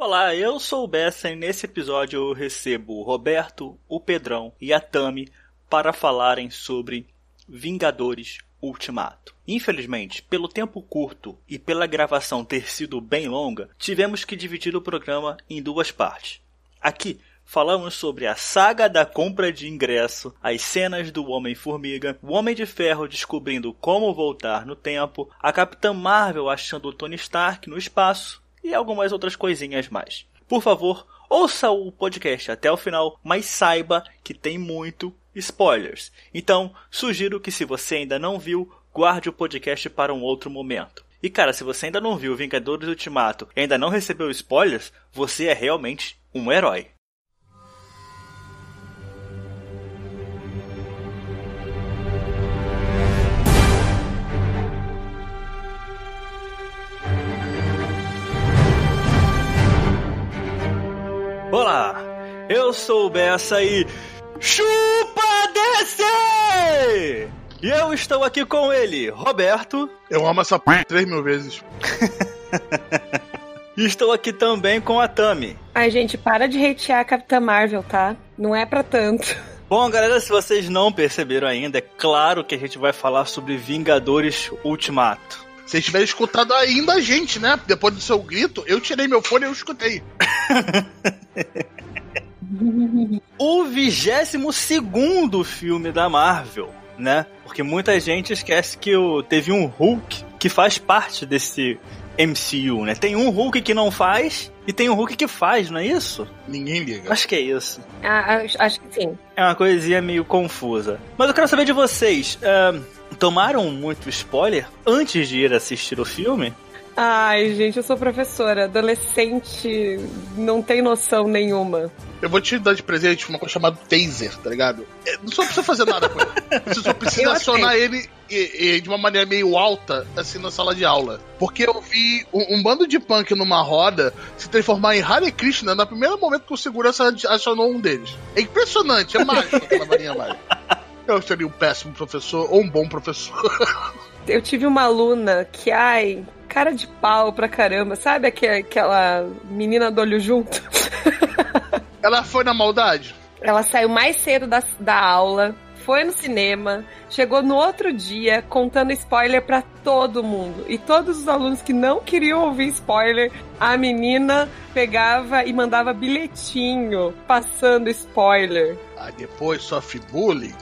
Olá, eu sou o Bessa e nesse episódio eu recebo o Roberto, o Pedrão e a Tami para falarem sobre Vingadores Ultimato. Infelizmente, pelo tempo curto e pela gravação ter sido bem longa, tivemos que dividir o programa em duas partes. Aqui falamos sobre a saga da compra de ingresso, as cenas do Homem-Formiga, o Homem de Ferro descobrindo como voltar no tempo, a Capitã Marvel achando Tony Stark no espaço e algumas outras coisinhas mais. Por favor, ouça o podcast até o final, mas saiba que tem muito spoilers. Então, sugiro que se você ainda não viu, guarde o podcast para um outro momento. E cara, se você ainda não viu Vingadores Ultimato e ainda não recebeu spoilers, você é realmente um herói. Olá, eu sou o Bessa e chupa DC! E eu estou aqui com ele, Roberto. Eu amo essa p três mil vezes. E estou aqui também com a Tami. Ai, gente, para de hatear a Capitã Marvel, tá? Não é pra tanto. Bom, galera, se vocês não perceberam ainda, é claro que a gente vai falar sobre Vingadores Ultimato. Se vocês tiverem escutado ainda a gente, né? Depois do seu grito, eu tirei meu fone e eu escutei. o 22 segundo filme da Marvel, né? Porque muita gente esquece que o, teve um Hulk que faz parte desse MCU, né? Tem um Hulk que não faz e tem um Hulk que faz, não é isso? Ninguém liga. Acho que é isso. Ah, acho, acho que sim. É uma coisinha meio confusa. Mas eu quero saber de vocês. Uh, tomaram muito spoiler antes de ir assistir o filme? Ai, gente, eu sou professora. Adolescente não tem noção nenhuma. Eu vou te dar de presente uma coisa chamada taser, tá ligado? É, não só precisa fazer nada com ele. Você só precisa acionar ele e, e, de uma maneira meio alta, assim, na sala de aula. Porque eu vi um, um, bando de punk numa roda se transformar em Hare Krishna no primeiro momento que o segurança acionou um deles. É impressionante, é mágico aquela varinha mágica. Eu seria um péssimo professor ou um bom professor. Eu tive uma aluna que, ai, cara de pau pra caramba. Sabe aquela menina do olho junto? Ela foi na maldade? Ela saiu mais cedo da, da aula, foi no cinema, chegou no outro dia contando spoiler para todo mundo. E todos os alunos que não queriam ouvir spoiler, a menina pegava e mandava bilhetinho passando spoiler. Ah, depois sofre bullying,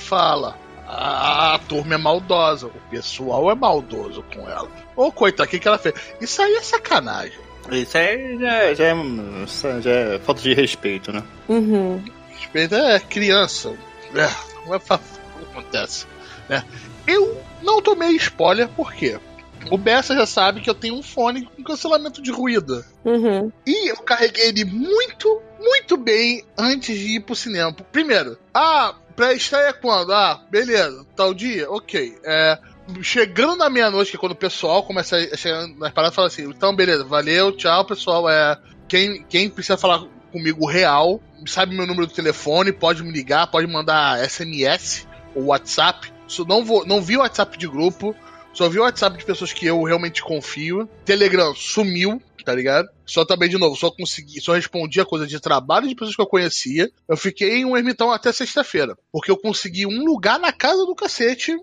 fala. A, a, turma é maldosa, o pessoal é maldoso com ela. Ô, coitado, o que, que ela fez? Isso aí é sacanagem. Isso aí já, já, é, já é falta de respeito, né? Uhum. Respeito é criança. É, não é acontece. Né? Eu não tomei spoiler, por quê? O Bessa já sabe que eu tenho um fone com cancelamento de ruído. Uhum. E eu carreguei ele muito, muito bem antes de ir pro cinema. Primeiro, ah, pré-estreia quando? Ah, beleza, tal dia, ok. É, chegando na meia-noite, que é quando o pessoal começa a chegar nas paradas, fala assim: então, beleza, valeu, tchau, pessoal. É, quem, quem precisa falar comigo real, sabe meu número do telefone, pode me ligar, pode mandar SMS ou WhatsApp. Não, vou, não vi o WhatsApp de grupo, só vi o WhatsApp de pessoas que eu realmente confio. Telegram sumiu, tá ligado? Só também, de novo, só consegui, só respondi a coisa de trabalho de pessoas que eu conhecia. Eu fiquei em um ermitão até sexta-feira. Porque eu consegui um lugar na casa do cacete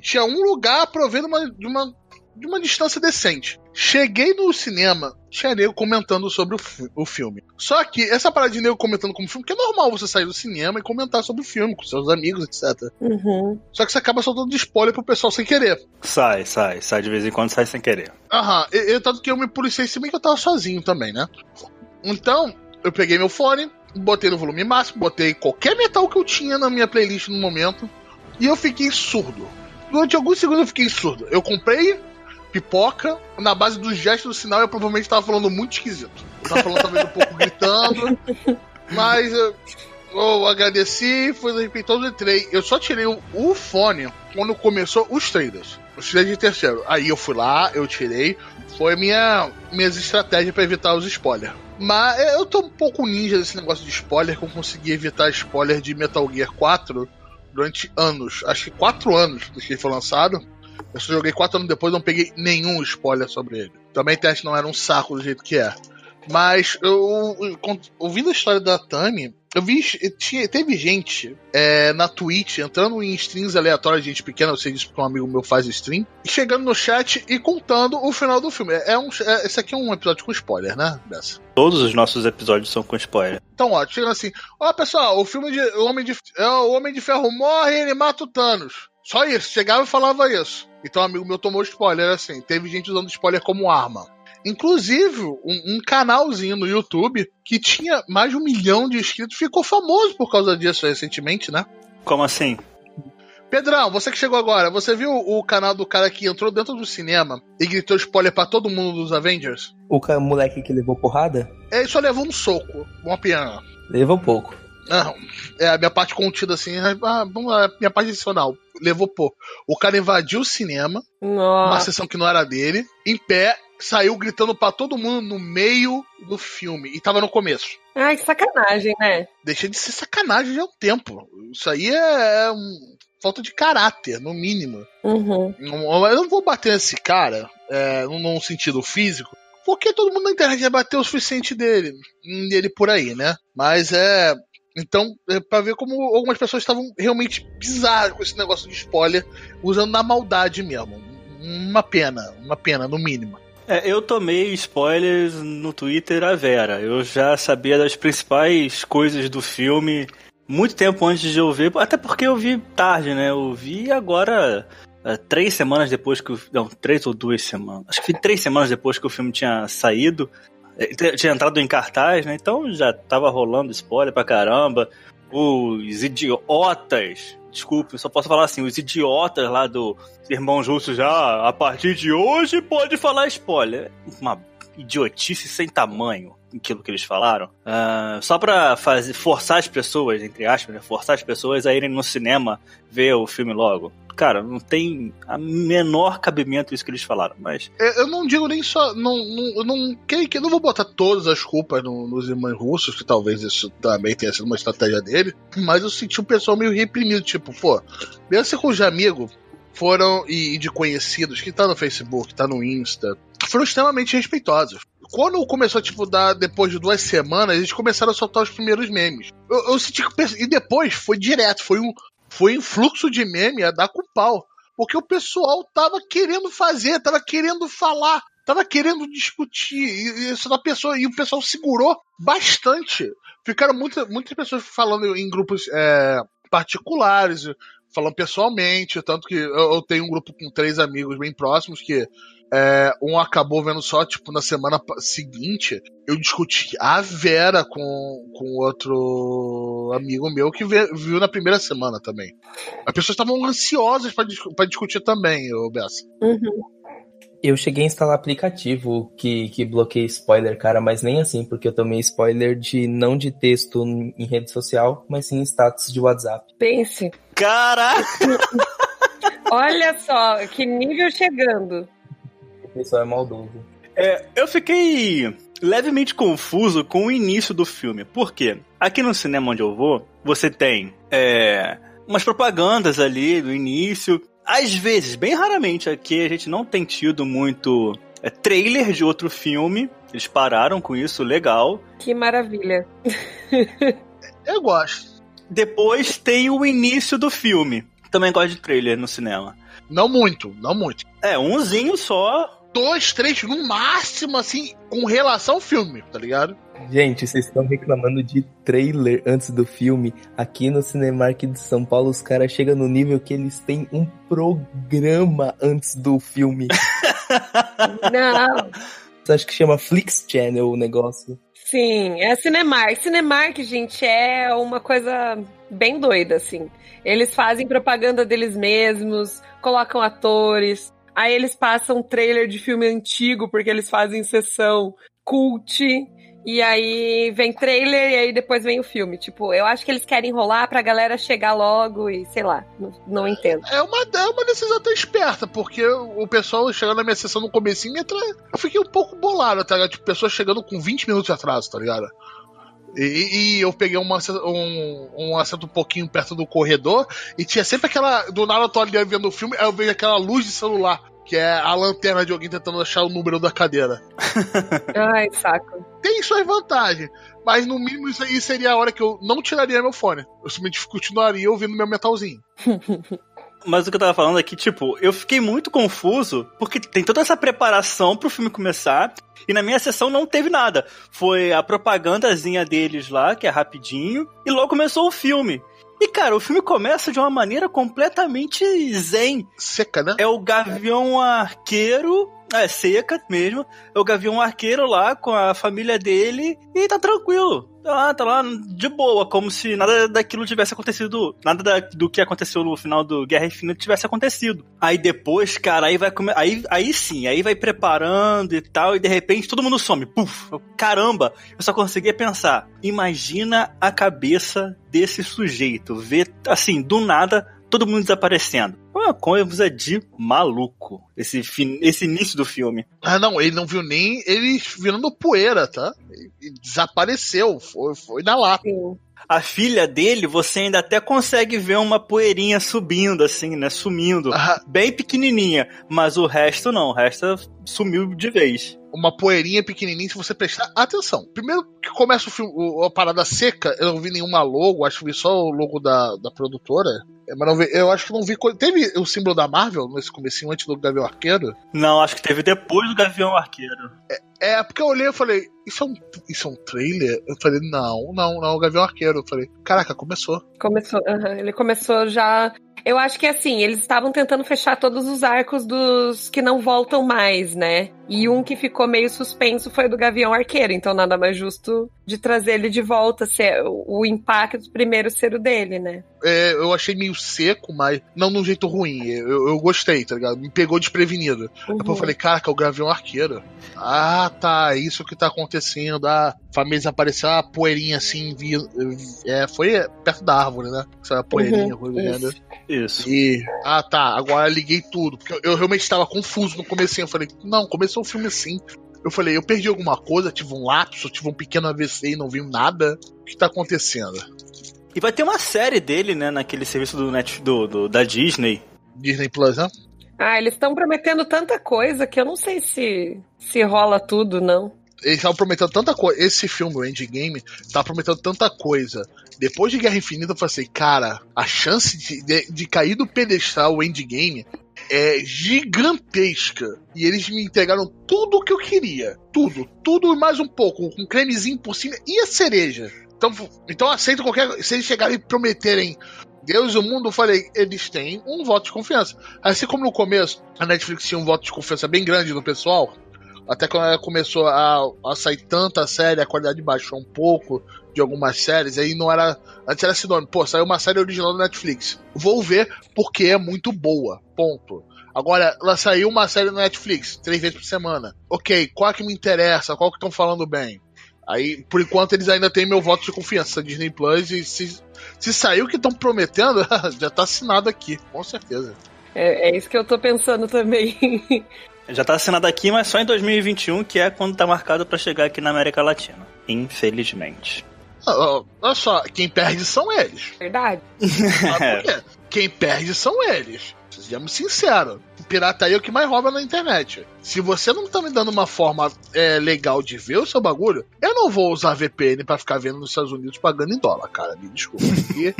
tinha um lugar provendo uma, de, uma, de uma distância decente. Cheguei no cinema, tinha nego comentando sobre o, o, filme. Só que essa parada de nego comentando como filme, que é normal você sair do cinema e comentar sobre o filme com seus amigos, etc. Uhum. Só que você acaba soltando spoiler pro pessoal sem querer. Sai, sai, sai de vez em quando, sai sem querer. Aham, e, tanto que eu me policiei, se bem que eu tava sozinho também, né? Então, eu peguei meu fone, botei no volume máximo, botei qualquer metal que eu tinha na minha playlist no momento, e eu fiquei surdo durante alguns segundos eu fiquei surdo. Eu comprei pipoca, na base dos gestos do sinal eu provavelmente estava falando muito esquisito. Eu tava falando talvez um pouco gritando, mas eu, eu agradeci, foi de repente eu entrei. Eu só tirei o, o fone quando começou os trailers. Os trailers de terceiro. Aí eu fui lá, eu tirei. Foi minha minhas estratégias para evitar os spoilers. Mas eu tô um pouco ninja desse negócio de spoiler, que eu consegui evitar spoiler de Metal Gear 4 durante anos, acho que quatro anos desde que ele foi lançado. Eu só joguei quatro anos depois não peguei nenhum spoiler sobre ele. Também teste não era um saco do jeito que é. Mas eu, ouvindo a história da Tami, eu vi, tinha, teve gente é, na Twitch entrando em streams aleatórias, gente pequena, eu sei disso porque um amigo meu faz stream, chegando no chat e contando o final do filme. É, é um, é, esse aqui é um episódio com spoiler, né, Bessa? Todos os nossos episódios são com spoiler. Então, ó, chegando assim, ó pessoal, o filme de o Homem de, é, o Homem de Ferro morre e ele mata o Thanos. Só isso, chegava e falava isso. Então, um amigo meu tomou spoiler assim. Teve gente usando spoiler como arma. Inclusive, um, um, canalzinho no YouTube que tinha mais de um milhão de inscritos ficou famoso por causa disso recentemente, né? Como assim? Pedrão, você que chegou agora, você viu o canal do cara que entrou dentro do cinema e gritou spoiler para todo mundo dos Avengers? O moleque que levou porrada? Ele só levou um soco, uma piana. Levou pouco. Não, é a minha parte contida assim, ah, vamos lá, minha parte adicional. Levou pouco. O cara invadiu o cinema, Nossa. uma sessão que não era dele, em pé, saiu gritando para todo mundo no meio do filme. E tava no começo. Ai, que sacanagem, né? Deixa de ser sacanagem já há um tempo. Isso aí é, é um, falta de caráter, no mínimo. Uhum. Eu não vou bater nesse cara, é, num sentido físico, porque todo mundo na internet já bateu o suficiente dele, dele por aí, né? Mas é. Então, é pra ver como algumas pessoas estavam realmente bizarras com esse negócio de spoiler, usando na maldade mesmo. Uma pena, uma pena, no mínimo. É, eu tomei spoilers no Twitter a Vera. Eu já sabia das principais coisas do filme muito tempo antes de eu ver, até porque eu vi tarde, né? Eu vi agora é, três semanas depois que o. Não, três ou duas semanas. Acho que três semanas depois que o filme tinha saído. É, tinha entrado em cartaz, né? Então já tava rolando spoiler pra caramba. Os idiotas desculpe, só posso falar assim, os idiotas lá do Irmãos Russos já, a partir de hoje pode falar spoiler. Uma idiotice sem tamanho aquilo que eles falaram. Uh, só pra fazer, forçar as pessoas, entre aspas, né, forçar as pessoas a irem no cinema ver o filme logo cara, não tem a menor cabimento isso que eles falaram, mas. Eu não digo nem só. Não, não, eu não, que, que, não vou botar todas as culpas no, nos irmãos russos, que talvez isso também tenha sido uma estratégia dele, mas eu senti um pessoal meio reprimido, tipo, pô, mesmo com os amigos foram e, e de conhecidos que tá no Facebook, tá no Insta, foram extremamente respeitosos quando começou, tipo, dar, depois de duas semanas, eles começaram a soltar os primeiros memes. Eu, eu senti que. E depois foi direto, foi um foi influxo de meme a dar com pau. Porque o pessoal tava querendo fazer, tava querendo falar, tava querendo discutir. E, isso da pessoa, e o pessoal segurou bastante. Ficaram muita, muitas pessoas falando em grupos é, particulares, falando pessoalmente. Tanto que eu, eu tenho um grupo com três amigos bem próximos que é, um acabou vendo só, tipo, na semana seguinte, eu discuti a Vera com, com outro amigo meu que viu na primeira semana também. As pessoas estavam ansiosas para discutir também, ô Bessa. Uhum. Eu cheguei a instalar aplicativo que, que bloqueia spoiler, cara, mas nem assim, porque eu tomei spoiler de não de texto em rede social, mas sim em status de WhatsApp. Pense. Caraca! Olha só, que nível chegando pessoal é maldoso. É, eu fiquei levemente confuso com o início do filme. Por quê? Aqui no cinema onde eu vou, você tem é, umas propagandas ali do início. Às vezes, bem raramente aqui, a gente não tem tido muito é, trailer de outro filme. Eles pararam com isso, legal. Que maravilha. eu gosto. Depois tem o início do filme. Também gosto de trailer no cinema. Não muito, não muito. É, umzinho só, dois, três no máximo, assim, com relação ao filme, tá ligado? Gente, vocês estão reclamando de trailer antes do filme. Aqui no Cinemark de São Paulo, os caras chegam no nível que eles têm um programa antes do filme. Não. Você acha que chama Flix Channel o negócio? Sim, é Cinemark. Cinemark, gente, é uma coisa bem doida, assim. Eles fazem propaganda deles mesmos, colocam atores, Aí eles passam trailer de filme antigo, porque eles fazem sessão cult. E aí vem trailer e aí depois vem o filme. Tipo, eu acho que eles querem enrolar pra galera chegar logo e sei lá, não, não entendo. É uma, é uma decisão até esperta, porque o pessoal chegando na minha sessão no comecinho, eu fiquei um pouco bolado, tá ligado? Tipo, pessoas chegando com 20 minutos de atraso, tá ligado? E, e, eu peguei uma, um, um assento um pouquinho perto do corredor e tinha sempre aquela. Do nada eu tô ali vendo o filme, aí eu vejo aquela luz de celular que é a lanterna de alguém tentando achar o número da cadeira. Ai, saco. Tem suas vantagens, mas no mínimo isso aí seria a hora que eu não tiraria meu fone. Eu simplesmente continuaria ouvindo meu metalzinho. Mas o que eu tava falando aqui, tipo, eu fiquei muito confuso, porque tem toda essa preparação pro filme começar, e na minha sessão não teve nada. Foi a propagandazinha deles lá, que é rapidinho, e logo começou o filme. E, cara, o filme começa de uma maneira completamente zen. Seca, né? É o Gavião Arqueiro. É, seca mesmo. É o Gavião Arqueiro lá com a família dele e tá tranquilo. Tá, tá lá de boa, como se nada daquilo tivesse acontecido. Nada da, do que aconteceu no final do Guerra Infinita tivesse acontecido. Aí depois, cara, aí vai comer. Aí, aí sim, aí vai preparando e tal, e de repente todo mundo some. Puf! Caramba! Eu só conseguia pensar. Imagina a cabeça desse sujeito. Ver, assim, do nada, todo mundo desaparecendo. Uma coisa de maluco, esse, fin esse início do filme. Ah, não, ele não viu nem ele virando poeira, tá? Ele desapareceu, foi, foi na lata. Sim. A filha dele, você ainda até consegue ver uma poeirinha subindo, assim, né? Sumindo. Ah, Bem pequenininha. Mas o resto não, o resto sumiu de vez. Uma poeirinha pequenininha se você prestar atenção. Primeiro que começa o filme, a parada seca, eu não vi nenhuma logo, acho que vi só o logo da, da produtora. É, Mas não vi, eu acho que não vi. Teve o símbolo da Marvel nesse comecinho antes do Gavião Arqueiro? Não, acho que teve depois do Gavião Arqueiro. É, porque eu olhei e falei, isso é, um, isso é um trailer? Eu falei, não, não, não, o Gavião Arqueiro. Eu falei, caraca, começou. Começou, aham, ele começou já. Eu acho que assim, eles estavam tentando fechar todos os arcos dos que não voltam mais, né? E um que ficou meio suspenso foi o do Gavião Arqueiro, então nada mais justo de trazer ele de volta, ser o impacto primeiro ser o dele, né? É, eu achei meio seco, mas não de um jeito ruim. Eu, eu gostei, tá ligado? Me pegou desprevenido. Depois eu falei, caraca, o Gavião Arqueiro. Ah, tá, é isso que tá acontecendo. Ah, a família desapareceu, a poeirinha assim, vi, é, foi perto da árvore, né? Essa poeirinha, Uhum, rodando. isso. Isso. E, ah, tá, agora liguei tudo. Porque eu, eu realmente estava confuso no comecinho. Eu falei, não, começou o filme assim. Eu falei, eu perdi alguma coisa, tive um lapso, tive um pequeno AVC e não vi nada. O que tá acontecendo? E vai ter uma série dele, né, naquele serviço do, Net, do, do- da Disney. Disney Plus, né? Ah, eles estão prometendo tanta coisa que eu não sei se se rola tudo, não. Eles estavam prometendo tanta coisa. Esse filme, o Endgame, tava prometendo tanta coisa. Depois de Guerra Infinita, eu falei assim, cara, a chance de, de, de cair do pedestal o Endgame é gigantesca. E eles me entregaram tudo o que eu queria. Tudo. Tudo e mais um pouco. Com um cremezinho por cima e a cereja. Então, então aceito qualquer. Se eles chegarem e prometerem Deus e o mundo, eu falei, eles têm um voto de confiança. Assim como no começo, a Netflix tinha um voto de confiança bem grande no pessoal. Até quando ela começou a, a sair tanta série, a qualidade baixou um pouco de algumas séries, aí não era. Antes era sinônimo, pô, saiu uma série original da Netflix. Vou ver porque é muito boa. Ponto. Agora, ela saiu uma série na Netflix, três vezes por semana. Ok, qual é que me interessa? Qual que estão falando bem? Aí, por enquanto, eles ainda têm meu voto de confiança, Disney Plus, e se, se saiu o que estão prometendo, já tá assinado aqui, com certeza. É, é isso que eu tô pensando também. Já tá assinado aqui, mas só em 2021, que é quando tá marcado pra chegar aqui na América Latina. Infelizmente. Ah, Olha só, quem perde são eles. Verdade. Sabe por quê? Quem perde são eles. Sejamos sinceros. O pirataria é o que mais rouba na internet. Se você não tá me dando uma forma é, legal de ver o seu bagulho, eu não vou usar VPN pra ficar vendo nos Estados Unidos pagando em dólar, cara. Me desculpa. Porque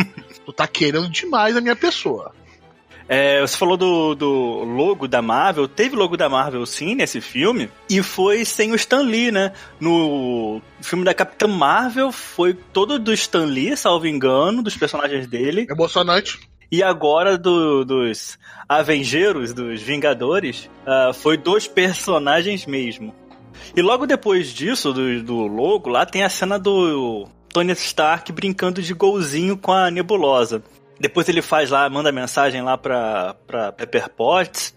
tu tá querendo demais a minha pessoa. É, você falou do, do logo da Marvel. Teve logo da Marvel, sim, nesse filme. E foi sem o Stan Lee, né? No filme da Capitã Marvel, foi todo do Stan Lee, salvo engano, dos personagens dele. Emocionante. E agora do- dos Avengeiros, dos Vingadores, ah, foi dos personagens mesmo. E logo depois disso, do, do logo, lá tem a cena do Tony Stark brincando de golzinho com a nebulosa. Depois ele faz lá, manda mensagem lá pra, pra Pepper Potts.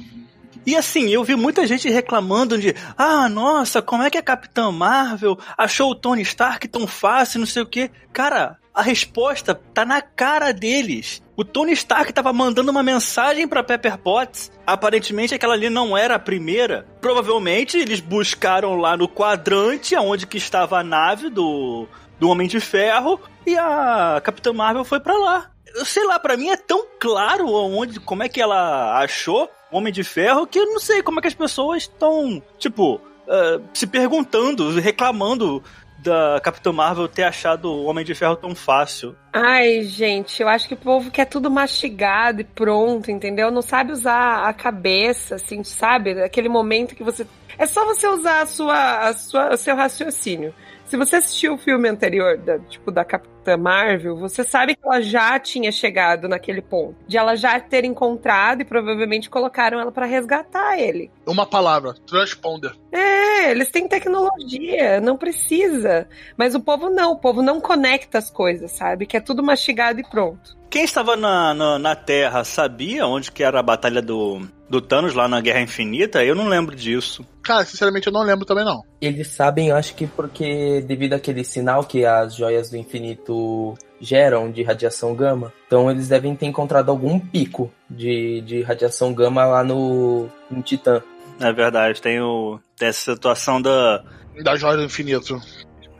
E assim, eu vi muita gente reclamando de Ah, nossa, como é que a Capitã Marvel achou o Tony Stark tão fácil, não sei o quê. Cara, a resposta tá na cara deles. O Tony Stark tava mandando uma mensagem pra Pepper Potts. Aparentemente aquela ali não era a primeira. Provavelmente eles buscaram lá no quadrante aonde que estava a nave do, do Homem de Ferro e a Capitã Marvel foi pra lá. Sei lá, pra mim é tão claro onde, como é que ela achou Homem de Ferro que eu não sei como é que as pessoas estão, tipo, uh, se perguntando, reclamando da Capitã Marvel ter achado o Homem de Ferro tão fácil. Ai, gente, eu acho que o povo quer tudo mastigado e pronto, entendeu? Não sabe usar a cabeça, assim, sabe? Aquele momento que você. É só você usar a sua, a sua, o seu raciocínio. Se você assistiu o filme anterior, da, tipo, da Capitã Marvel, você sabe que ela já tinha chegado naquele ponto. De ela já ter encontrado e provavelmente colocaram ela para resgatar ele. Uma palavra, transponder. É, eles têm tecnologia, não precisa. Mas o povo não, o povo não conecta as coisas, sabe? Que é tudo mastigado e pronto. Quem estava na, na, na, Terra sabia onde que era a batalha do, do Thanos lá na Guerra Infinita? Eu não lembro disso. Cara, sinceramente eu não lembro também não. Eles sabem, eu acho que porque devido àquele sinal que as joias do infinito geram de radiação gama, então eles devem ter encontrado algum pico de, de radiação gama lá no, no Titã. É verdade, tem, o, tem essa situação da... Da joia do infinito.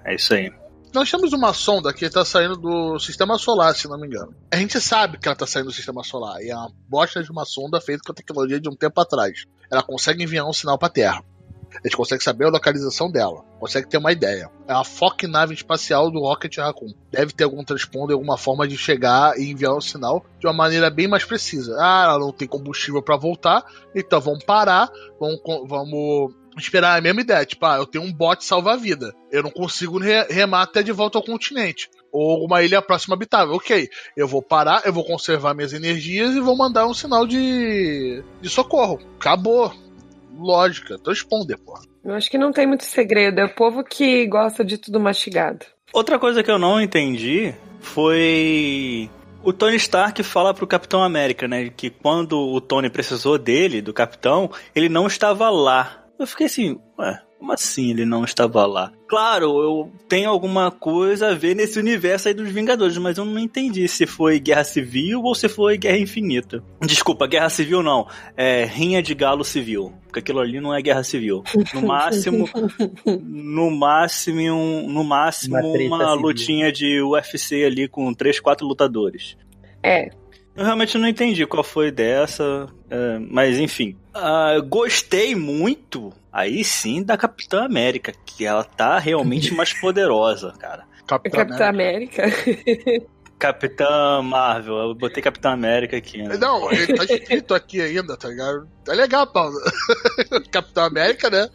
É isso aí. Nós temos uma sonda que está saindo do sistema solar, se não me engano. A gente sabe que ela está saindo do sistema solar. E é uma bosta de uma sonda feita com a tecnologia de um tempo atrás. Ela consegue enviar um sinal para a Terra. A gente consegue saber a localização dela, consegue ter uma ideia. É a foca nave espacial do Rocket Raccoon. Deve ter algum transponder, alguma forma de chegar e enviar um sinal de uma maneira bem mais precisa. Ah, ela não tem combustível para voltar, então vamos parar, vamos, vamos esperar a mesma ideia. Tipo, ah, eu tenho um bote salva-vida. Eu não consigo remar até de volta ao continente. Ou uma ilha próxima habitável. Ok, eu vou parar, eu vou conservar minhas energias e vou mandar um sinal de, de socorro. Acabou. Lógica, transponder, pô. Eu acho que não tem muito segredo. É o povo que gosta de tudo mastigado. Outra coisa que eu não entendi foi o Tony Stark fala pro Capitão América, né, que quando o Tony precisou dele, do Capitão, ele não estava lá. Eu fiquei assim, ué, como assim ele não estava lá? Claro, eu tenho alguma coisa a ver nesse universo aí dos Vingadores, mas eu não entendi se foi Guerra Civil ou se foi Guerra Infinita. Desculpa, Guerra Civil não. É Rinha de Galo Civil. Porque aquilo ali não é Guerra Civil. No máximo. no máximo, um, no máximo uma, uma lutinha de UFC ali com três, quatro lutadores. É, eu realmente não entendi qual foi dessa, é, mas enfim. Uh, gostei muito, aí sim, da Capitã América, que ela tá realmente mais poderosa, cara. Capitã, Capitã América. América. Capitã Marvel, eu botei Capitã América aqui. Né? Não, ele tá escrito aqui ainda, tá ligado? Tá legal, Paulo. Capitã América, né?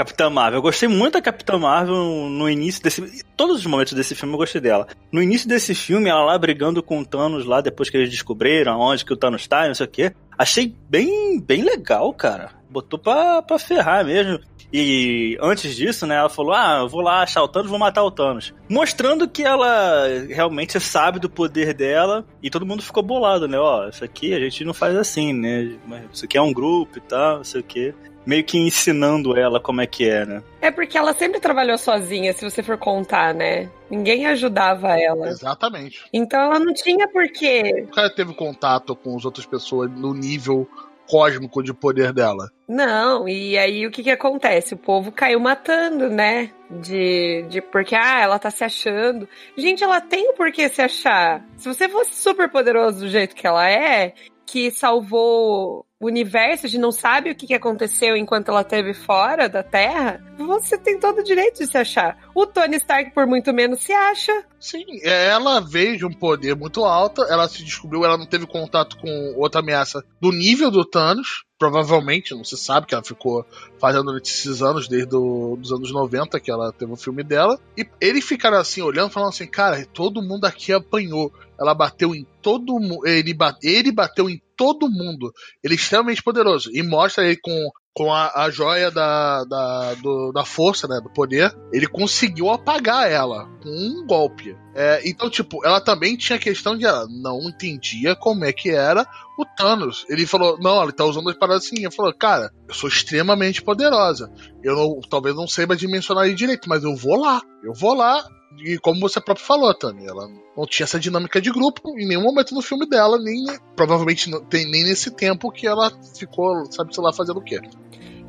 Capitã Marvel. Eu gostei muito da Capitã Marvel no início desse. Todos os momentos desse filme eu gostei dela. No início desse filme, ela lá brigando com o Thanos lá, depois que eles descobriram onde que o Thanos tá, não sei o quê. Achei bem, bem legal, cara. Botou pra, pra ferrar mesmo. E antes disso, né, ela falou: Ah, eu vou lá achar o Thanos, vou matar o Thanos. Mostrando que ela realmente sabe do poder dela. E todo mundo ficou bolado, né? Ó, isso aqui a gente não faz assim, né? Isso aqui é um grupo e tal, não sei o quê meio que ensinando ela como é que é, né? É porque ela sempre trabalhou sozinha, se você for contar, né? Ninguém ajudava ela. Exatamente. Então ela não tinha porquê. O cara teve contato com as outras pessoas no nível cósmico de poder dela. Não, e aí o que que acontece? O povo caiu matando, né? De, de porque, ah, ela tá se achando. Gente, ela tem o porquê se achar. Se você fosse super poderoso do jeito que ela é, que salvou universo, a gente não sabe o que aconteceu enquanto ela esteve fora da Terra, você tem todo o direito de se achar. O Tony Stark, por muito menos, se acha. Sim, ela veio de um poder muito alto, ela se descobriu, ela não teve contato com outra ameaça do nível do Thanos, provavelmente, não se sabe, que ela ficou fazendo esses anos, desde os anos 90, que ela teve o filme dela. E eles ficaram assim, olhando, falando assim, cara, todo mundo aqui apanhou. Ela bateu em todo mundo. Ele, ele bateu em todo mundo. Ele é extremamente poderoso. E mostra ele com, com a, a joia da, da, do, da força, né? Do poder. Ele conseguiu apagar ela com um golpe. É, então, tipo, ela também tinha questão de ela não entendia como é que era o Thanos. Ele falou, não, ele tá usando as paradas assim. Ele falou, cara, eu sou extremamente poderosa. Eu não, talvez não saiba dimensionar ele direito, mas eu vou lá. Eu vou lá e como você próprio falou, Tami, ela não tinha essa dinâmica de grupo em nenhum momento no filme dela, nem provavelmente tem nem nesse tempo que ela ficou, sabe, sei lá, fazendo o quê.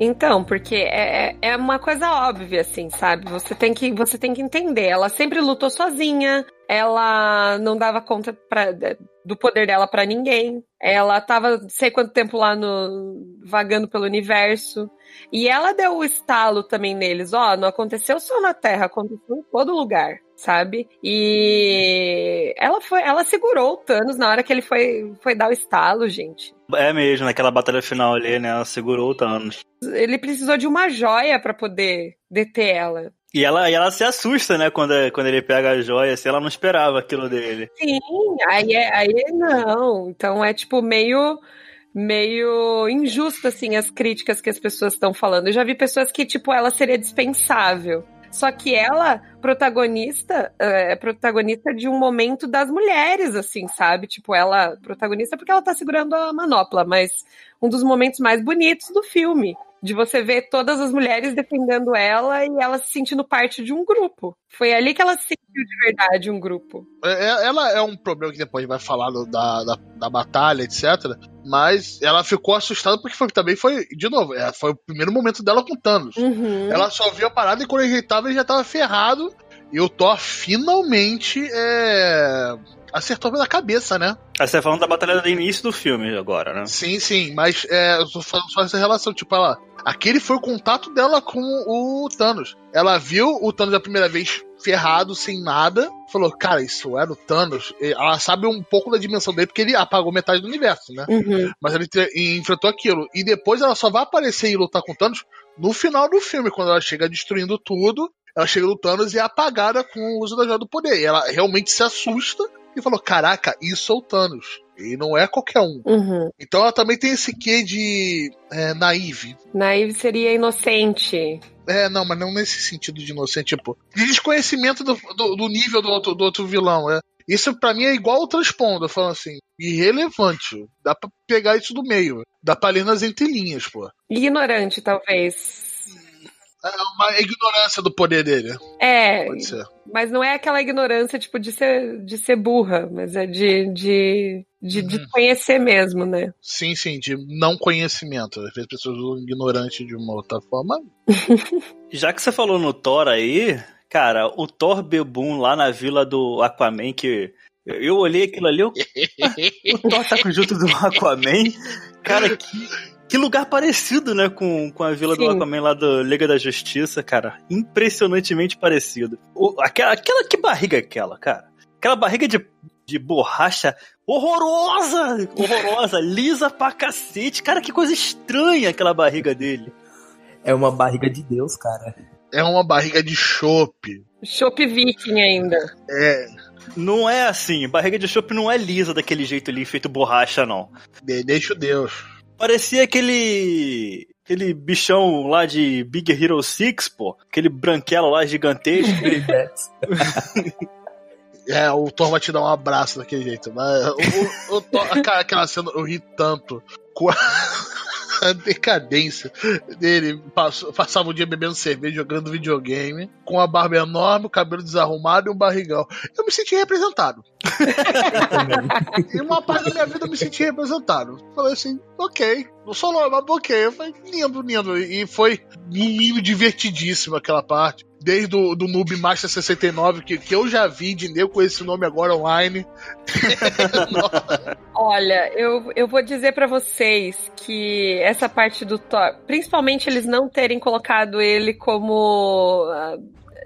Então, porque é, é, é uma coisa óbvia, assim, sabe? Você tem que, você tem que entender. Ela sempre lutou sozinha, ela não dava conta pra, do poder dela para ninguém. Ela tava sei quanto tempo lá no vagando pelo universo. E ela deu o estalo também neles, ó, não aconteceu só na Terra, aconteceu em todo lugar, sabe? E ela foi, ela segurou o Thanos na hora que ele foi, foi dar o estalo, gente. É mesmo, naquela batalha final ali, né? Ela segurou o Thanos. Ele precisou de uma joia para poder deter ela. E ela, e ela se assusta, né, quando, quando ele pega a joia, assim, ela não esperava aquilo dele. Sim, aí, é, aí não. Então é tipo meio meio injusto assim as críticas que as pessoas estão falando. Eu já vi pessoas que tipo ela seria dispensável. Só que ela, protagonista, é protagonista de um momento das mulheres, assim, sabe? Tipo, ela, protagonista porque ela tá segurando a manopla, mas um dos momentos mais bonitos do filme de você ver todas as mulheres defendendo ela e ela se sentindo parte de um grupo. Foi ali que ela se sentiu de verdade um grupo. É, é, ela é um problema que depois vai falar da, da, da, batalha, etc. Mas ela ficou assustada porque foi, também foi, de novo, é, foi o primeiro momento dela com Thanos. Uhum. Ela só viu a parada e quando ele tava, ele já tava ferrado. E o Thor finalmente é, acertou pela cabeça, né? Aí você tá falando da batalha do início do filme agora, né? Sim, sim, mas é, eu tô falando só essa relação, tipo, ela. Aquele foi o contato dela com o Thanos. Ela viu o Thanos a primeira vez ferrado, sem nada. Falou, cara, isso era o Thanos. Ela sabe um pouco da dimensão dele, porque ele apagou metade do universo, né? Uhum. Mas ele enfrentou aquilo. E depois ela só vai aparecer e lutar com o Thanos no final do filme, quando ela chega destruindo tudo. Ela chega no Thanos e é apagada com o uso da joia do poder. E ela realmente se assusta e falou: Caraca, isso é o Thanos. E não é qualquer um. Uhum. Então ela também tem esse quê de é, naive. Naive seria inocente. É, não, mas não nesse sentido de inocente, tipo, de desconhecimento do, do, do nível do outro, do outro vilão, é. Isso para mim é igual o transpondo, falando assim, irrelevante. Dá pra pegar isso do meio. Dá pra ler nas entrelinhas, pô. Ignorante, talvez. É uma ignorância do poder dele. É. Pode ser. Mas não é aquela ignorância, tipo, de ser, de ser burra, mas é de, de, de, de Uhum. conhecer mesmo, né? Sim, sim, de não conhecimento. Às vezes as pessoas usam ignorante de uma outra forma. Já que você falou no Thor aí, cara, o Thor Bebum lá na vila do Aquaman, que eu- eu olhei aquilo ali, eu, o Thor tá junto do Aquaman. Cara, que, que lugar parecido, né, com, com a vila do Sim. Aquaman lá do Liga da Justiça, cara. Impressionantemente parecido. O- aquela, aquela, que barriga é aquela, cara? Aquela barriga de, de borracha horrorosa! Horrorosa, lisa pra cacete. Cara, que coisa estranha aquela barriga dele. É uma barriga de Deus, cara. É uma barriga de chope. Chopp Viking ainda. É. Não é assim, barriga de chopp não é lisa daquele jeito ali, feito borracha, não. de- Deixa o Deus. Parecia aquele. aquele bichão lá de Big Hero 6, pô. Aquele branquelo lá gigantesco. É, o Thor vai te dar um abraço daquele jeito. Mas o, o, o Thor, cara, aquela cena, eu ri tanto com a, a decadência dele. Passou- passava o dia bebendo cerveja, jogando videogame, com a barba enorme, o cabelo desarrumado e um barrigão. Eu me senti representado. Em uma parte da minha vida eu me senti representado. Falei assim, ok. Não sou louco, mas ok. Eu falei, lindo, lindo. E foi no mínimo divertidíssimo aquela parte. Desde o do Noob Master 69, que, que eu já vi de nego com esse nome agora online. Olha, eu, eu vou dizer pra vocês que essa parte do Thor, principalmente eles não terem colocado ele como ah,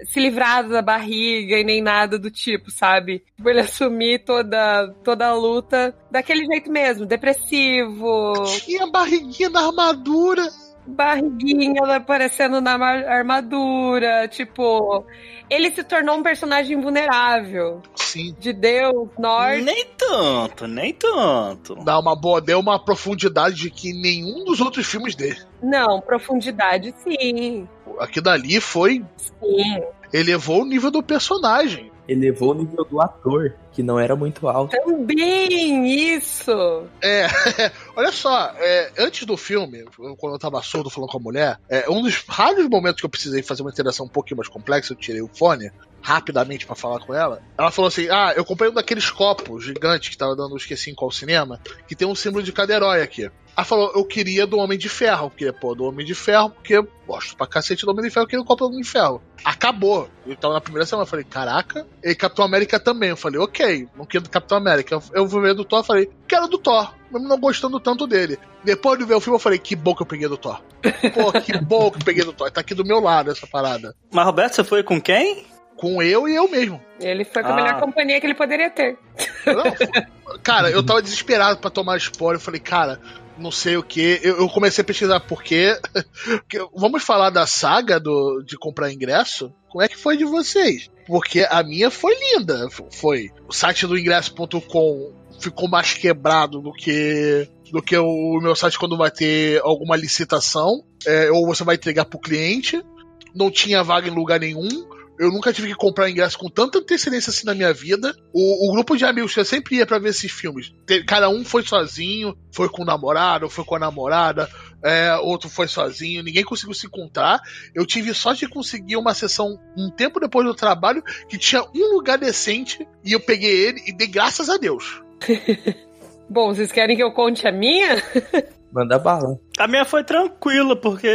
se livrado da barriga e nem nada do tipo, sabe? Tipo, ele assumir toda, toda a luta daquele jeito mesmo, depressivo, Tinha a barriguinha na armadura. Barriguinha aparecendo na armadura, tipo, ele se tornou um personagem vulnerável. Sim. De Deus, norte. nem tanto, nem tanto. Dá uma boa, deu uma profundidade de que nenhum dos outros filmes dele. Não, profundidade sim. Aqui dali foi. Sim. Elevou o nível do personagem. Elevou o nível do ator, que não era muito alto. Também, isso! É, Olha só, é, antes do filme, quando eu tava surdo falando com a mulher, é, um dos raros momentos que eu precisei fazer uma interação um pouquinho mais complexa, eu tirei o fone rapidamente para falar com ela. Ela falou assim: Ah, eu comprei um daqueles copos gigantes que tava dando, esqueci em qual cinema, que tem um símbolo de cada herói aqui. Ela falou, eu queria do Homem de Ferro, eu queria pô, do Homem de Ferro, porque eu gosto pra cacete do Homem de Ferro, eu queria o copo do Homem de Ferro. Acabou. Então na primeira semana eu falei, caraca, e Capitão América também. Eu falei, ok, não quero do Capitão América. Eu, eu vou ver do Thor, falei, quero do Thor, mesmo não gostando tanto dele. Depois de ver o filme, eu falei, que bom que eu peguei do Thor. Pô, que bom que eu peguei do Thor. Tá aqui do meu lado essa parada. Mas Roberto, você foi com quem? Com eu e eu mesmo. Ele foi com a Ah. melhor companhia que ele poderia ter. Não, cara, eu tava desesperado pra tomar spoiler. Eu falei, cara, não sei o que. Eu, eu comecei a pesquisar por quê. Porque Vamos falar da saga do, de comprar ingresso? Como é que foi de vocês? Porque a minha foi linda. Foi. O site do ingresso.com ficou mais quebrado do que do que o meu site quando vai ter alguma licitação. É, ou você vai entregar pro cliente. Não tinha vaga em lugar nenhum. Eu nunca tive que comprar ingresso com tanta antecedência assim na minha vida. O, o grupo de amigos que eu sempre ia pra ver esses filmes, cada um foi sozinho, foi com o namorado, foi com a namorada, é, outro foi sozinho, ninguém conseguiu se encontrar. Eu tive sorte de conseguir uma sessão um tempo depois do trabalho que tinha um lugar decente e eu peguei ele e dei graças a Deus. Bom, vocês querem que eu conte a minha? Manda bala. A minha foi tranquila, porque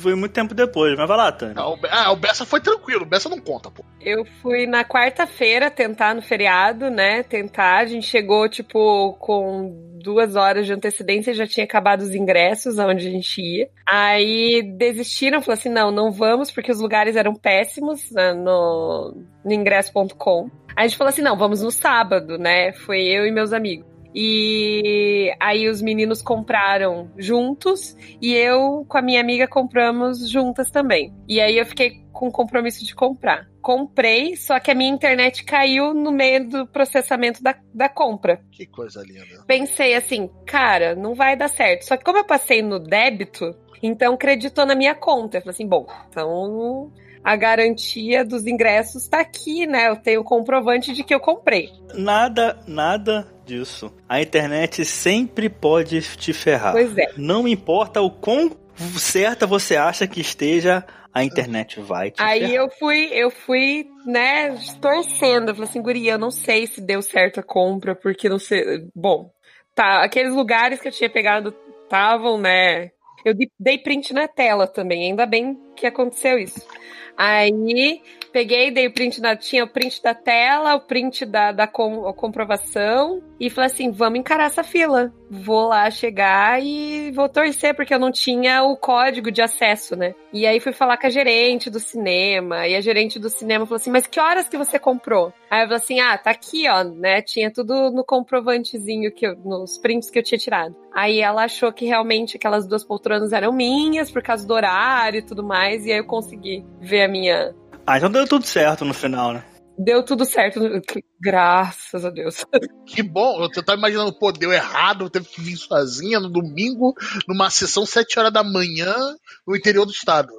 foi muito tempo depois. Mas vai lá, Tânia. Ah, o, Be- ah, o Bessa foi tranquilo, o Bessa não conta, pô. Eu fui na quarta-feira tentar no feriado, né? Tentar. A gente chegou, tipo, com duas horas de antecedência e já tinha acabado os ingressos aonde a gente ia. Aí desistiram, falaram assim: não, não vamos, porque os lugares eram péssimos né, no, no ingresso.com. Aí a gente falou assim: não, vamos no sábado, né? Foi eu e meus amigos. E aí os meninos compraram juntos e eu com a minha amiga compramos juntas também. E aí eu fiquei com o compromisso de comprar. Comprei, só que a minha internet caiu no meio do processamento da, da compra. Que coisa linda. Pensei assim, cara, não vai dar certo. Só que como eu passei no débito, então creditou na minha conta. Eu falei assim, bom, então a garantia dos ingressos tá aqui, né? Eu tenho o comprovante de que eu comprei. Nada, nada disso. A internet sempre pode te ferrar. Pois é. Não importa o quão certa você acha que esteja, a internet vai te Aí ferrar. eu fui, eu fui, né, torcendo. Eu falei assim, guria, eu não sei se deu certo a compra, porque não sei. Bom, tá, aqueles lugares que eu tinha pegado estavam, né? Eu dei print na tela também, ainda bem que aconteceu isso. Aí peguei, dei o print na. Tinha o print da tela, o print da, da com- comprovação. E falei assim: vamos encarar essa fila. Vou lá chegar e vou torcer, porque eu não tinha o código de acesso, né? E aí fui falar com a gerente do cinema. E a gerente do cinema falou assim: Mas que horas que você comprou? Aí eu falei assim: Ah, tá aqui, ó, né? Tinha tudo no comprovantezinho, que eu- nos prints que eu tinha tirado. Aí ela achou que realmente aquelas duas poltronas eram minhas, por causa do horário e tudo mais. E aí eu consegui ver a minha. Ah, então deu tudo certo no final, né? Deu tudo certo, graças a Deus. Que bom, eu tava imaginando, pô, deu errado, teve que vir sozinha no domingo, numa sessão 7 horas da manhã, no interior do estado.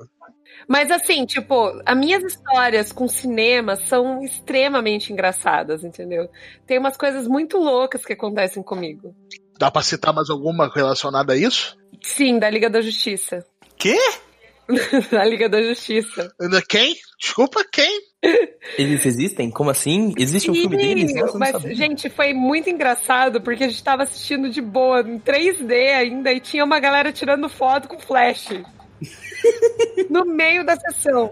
Mas assim, tipo, as minhas histórias com cinema são extremamente engraçadas, entendeu? Tem umas coisas muito loucas que acontecem comigo. Dá pra citar mais alguma relacionada a isso? Sim, da Liga da Justiça. Quê? da Liga da Justiça. Quem? Desculpa, quem? Eles existem? Como assim? Existe um filme deles? Sim, Nossa, mas, sabia. gente, foi muito engraçado porque a gente tava assistindo de boa, em 3D ainda, e tinha uma galera tirando foto com flash. no meio da sessão.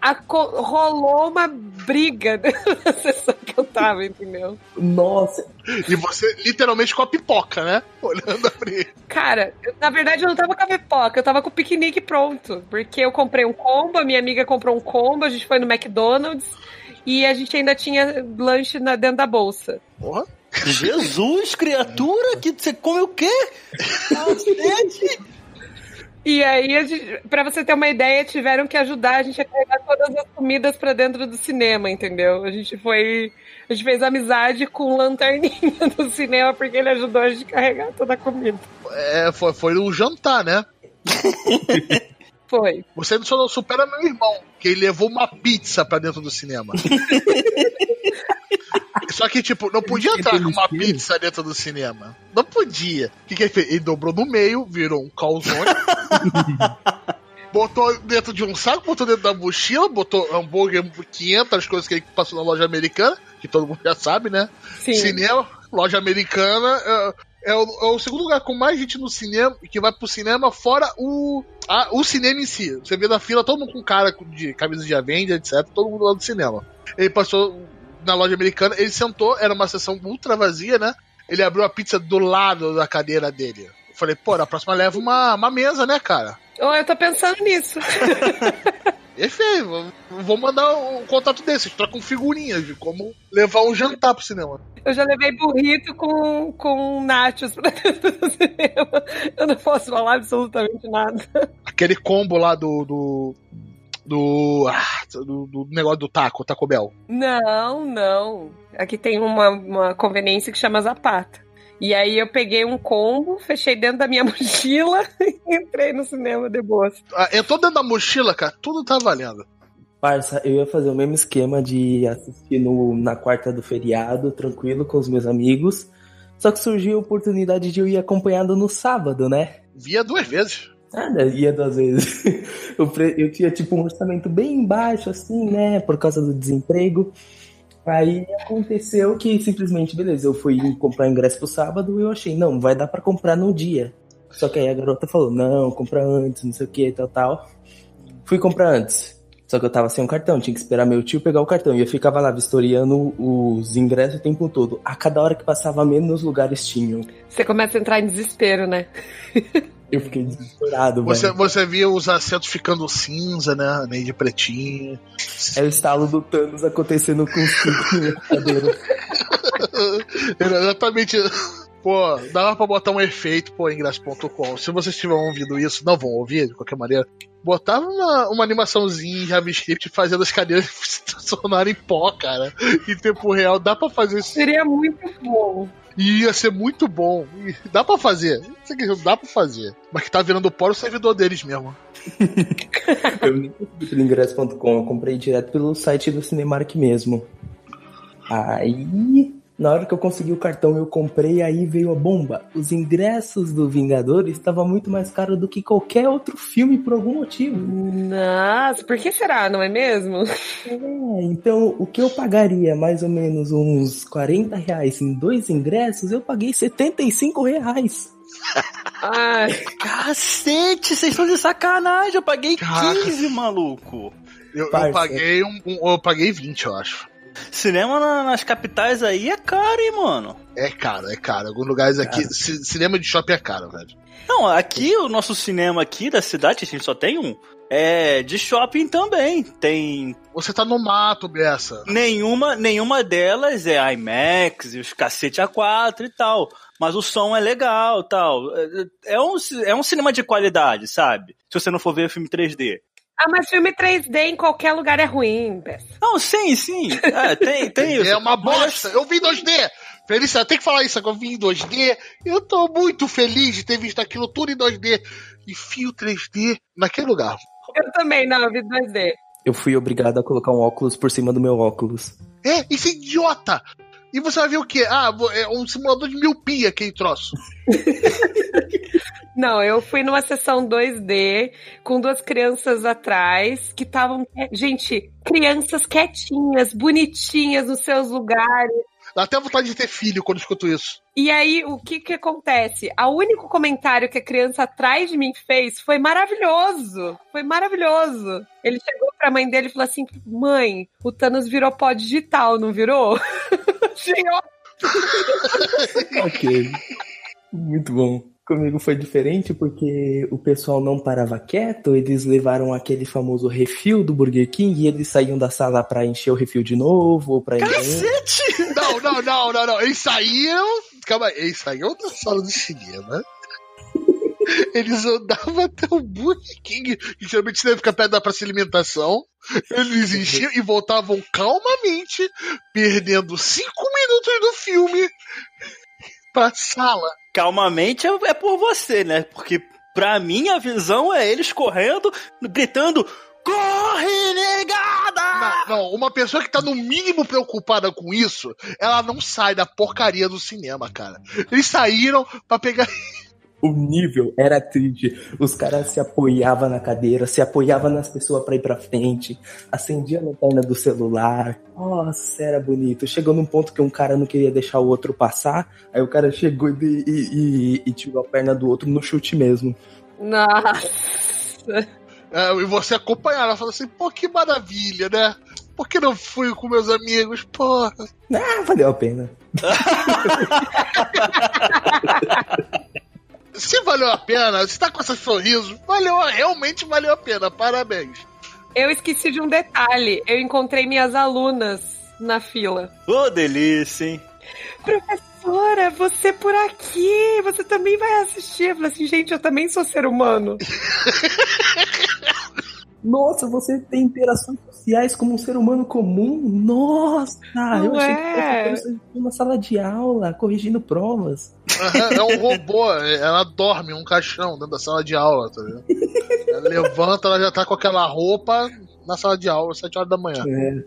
A rolou uma briga na sessão que eu tava, entendeu? Nossa, E você literalmente com a pipoca, né? Olhando a briga. Cara, eu- na verdade eu não tava com a pipoca, eu tava com o piquenique pronto. Porque eu comprei um combo, a minha amiga comprou um combo, a gente foi no McDonald's e a gente ainda tinha lanche na, dentro da bolsa. Porra. Jesus, criatura, que você come o quê? E aí, a gente- pra você ter uma ideia, tiveram que ajudar a gente a carregar todas as comidas pra dentro do cinema, entendeu? A gente foi. A gente fez amizade com o lanterninha do cinema porque ele ajudou a gente a carregar toda a comida. É, foi, foi um jantar, né? Foi. Você só não supera meu irmão, que ele levou uma pizza pra dentro do cinema. Só que, tipo, não podia entrar com uma pizza dentro do cinema. Não podia. O que, que ele fez? Ele dobrou no meio, virou um calzone. botou dentro de um saco, botou dentro da mochila, botou hambúrguer 500 coisas que ele passou na loja americana, que todo mundo já sabe, né? Sim. Cinema, loja americana. É, é, o, é, o, segundo lugar com mais gente no cinema, que vai pro cinema, fora o, a, o cinema em si. Você vê na fila, todo mundo com cara de camisa de Avenger, etc. Todo mundo lá do cinema. Ele passou na loja americana, ele sentou, era uma sessão ultra vazia, né? Ele abriu a pizza do lado da cadeira dele. Eu falei, pô, na próxima leva uma, uma mesa, né, cara? Oh, eu tô pensando nisso. Perfeito, vou mandar um contato desses, trocam figurinhas de como levar um jantar pro cinema. Eu já levei burrito com, com nachos pra dentro do cinema. Eu não posso falar absolutamente nada. Aquele combo lá do. do do, ah, do, do, negócio do taco, Taco Bell. Não, não. Aqui tem uma, uma conveniência que chama Zapata. E aí eu peguei um combo, fechei dentro da minha mochila e entrei no cinema de boa. Ah, eu tô dentro da mochila, cara, tudo tá valendo. Parça, eu ia fazer o mesmo esquema de assistir no, na quarta do feriado, tranquilo, com os meus amigos. Só que surgiu a oportunidade de eu ir acompanhado no sábado, né? Via duas vezes. Ah, ia duas vezes. Eu, eu tinha tipo um orçamento bem baixo, assim, né? Por causa do desemprego. Aí aconteceu que simplesmente, beleza, eu fui comprar ingresso pro sábado e eu achei, não, vai dar para comprar no dia. Só que aí a garota falou, não, compra antes, não sei o que, tal, tal. Fui comprar antes. Só que eu tava sem um cartão, tinha que esperar meu tio pegar o cartão. E eu ficava lá vistoriando os ingressos o tempo todo. A cada hora que passava, menos lugares tinham. Você começa a entrar em desespero, né? Eu fiquei desesperado, você, você via os assentos ficando cinza, né? Nem de pretinho. É o estalo do Thanos acontecendo com os cinco Exatamente. Pô, dava pra botar um efeito, pô, ingresso.com. Se vocês tiverem ouvido isso, não vão ouvir, de qualquer maneira. Botava uma, uma animaçãozinha em JavaScript fazendo as cadeiras se transformarem em pó, cara. Em tempo real, dá pra fazer isso. Seria muito bom. E ia ser muito bom. E dá pra fazer. Dá pra fazer. Mas que tá virando pó o servidor deles mesmo. eu nem consegui pelo ingresso.com, eu comprei direto pelo site do Cinemark mesmo. Aí na hora que eu consegui o cartão, eu comprei, aí veio a bomba. Os ingressos do Vingadores estavam muito mais caros do que qualquer outro filme por algum motivo. Nossa, por que será, não é mesmo? É, então o que eu pagaria mais ou menos uns 40 reais em dois ingressos, eu paguei 75 reais. Ai, cacete, vocês estão de sacanagem, eu paguei 15, maluco. Eu, eu paguei um, um, eu paguei 20, eu acho. Cinema na, nas capitais aí é caro, hein, mano? É caro, é caro. Alguns lugares aqui, cinema de shopping é caro, velho. Não, aqui o nosso cinema aqui da cidade, a gente só tem um. É, de shopping também. Tem. Você tá no mato, Bessa. Nenhuma, nenhuma delas é IMAX e os cacete A4 e tal. Mas o som é legal tal. É, é um, é um cinema de qualidade, sabe? Se você não for ver filme 3D. Ah, mas filme 3D em qualquer lugar é ruim, Bessa. Não, sim, sim. É, tem, tem isso. É uma bosta. Eu vi 2D. Felícia, tem que falar isso agora. Eu vi em 2D. Eu tô muito feliz de ter visto aquilo tudo em 2D. E fio 3D naquele lugar. Eu também, não, eu vi 2D. Eu fui obrigado a colocar um óculos por cima do meu óculos. É, isso é idiota! E você vai ver o quê? Ah, é um simulador de miopia aquele troço. Não, eu fui numa sessão 2D com duas crianças atrás que estavam. Gente, crianças quietinhas, bonitinhas nos seus lugares. Dá até vontade de ter filho quando escuto isso. E aí, o que que acontece? O único comentário que a criança atrás de mim fez foi maravilhoso. Foi maravilhoso. Ele chegou pra mãe dele e falou assim: Mãe, o Thanos virou pó digital, não virou? Achei ok. Muito bom. Comigo foi diferente porque o pessoal não parava quieto, eles levaram aquele famoso refil do Burger King e eles saíam da sala para encher o refil de novo ou pra Cacete! Não, não, não, não, não. Eles saíam. Calma aí, eles da sala do cinema. Eles andavam até o Burger King, que geralmente deve ficar perto da praça de alimentação. Eles enchiam e voltavam calmamente, perdendo cinco minutos do filme pra sala. Calmamente é, é por você, né? Porque pra mim a visão é eles correndo, gritando: Corre, negada! Não, não, uma pessoa que tá no mínimo preocupada com isso, ela não sai da porcaria do cinema, cara. Eles saíram pra pegar. O nível era triste. Os caras se apoiavam na cadeira, se apoiavam nas pessoas pra ir pra frente, acendia a lanterna do celular. Nossa, era bonito. Chegou num ponto que um cara não queria deixar o outro passar, aí o cara chegou e, e, e, e tirou a perna do outro no chute mesmo. Nossa. É, e você acompanhar, ela falou assim, pô, que maravilha, né? Por que não fui com meus amigos? Porra. Ah, valeu a pena. Se valeu a pena, se tá com esse sorriso, valeu, realmente valeu a pena. Parabéns. Eu esqueci de um detalhe. Eu encontrei minhas alunas na fila. Ô, delícia, hein? Professora, você por aqui, você também vai assistir. Eu falei assim, gente, eu também sou ser humano. Nossa, você tem interações sociais como um ser humano comum? Nossa, eu Não achei é? que fosse uma sala de aula, corrigindo provas. É um robô, ela dorme em um caixão dentro da sala de aula, tá vendo? Ela levanta, ela já tá com aquela roupa na sala de aula, às 7 horas da manhã. É.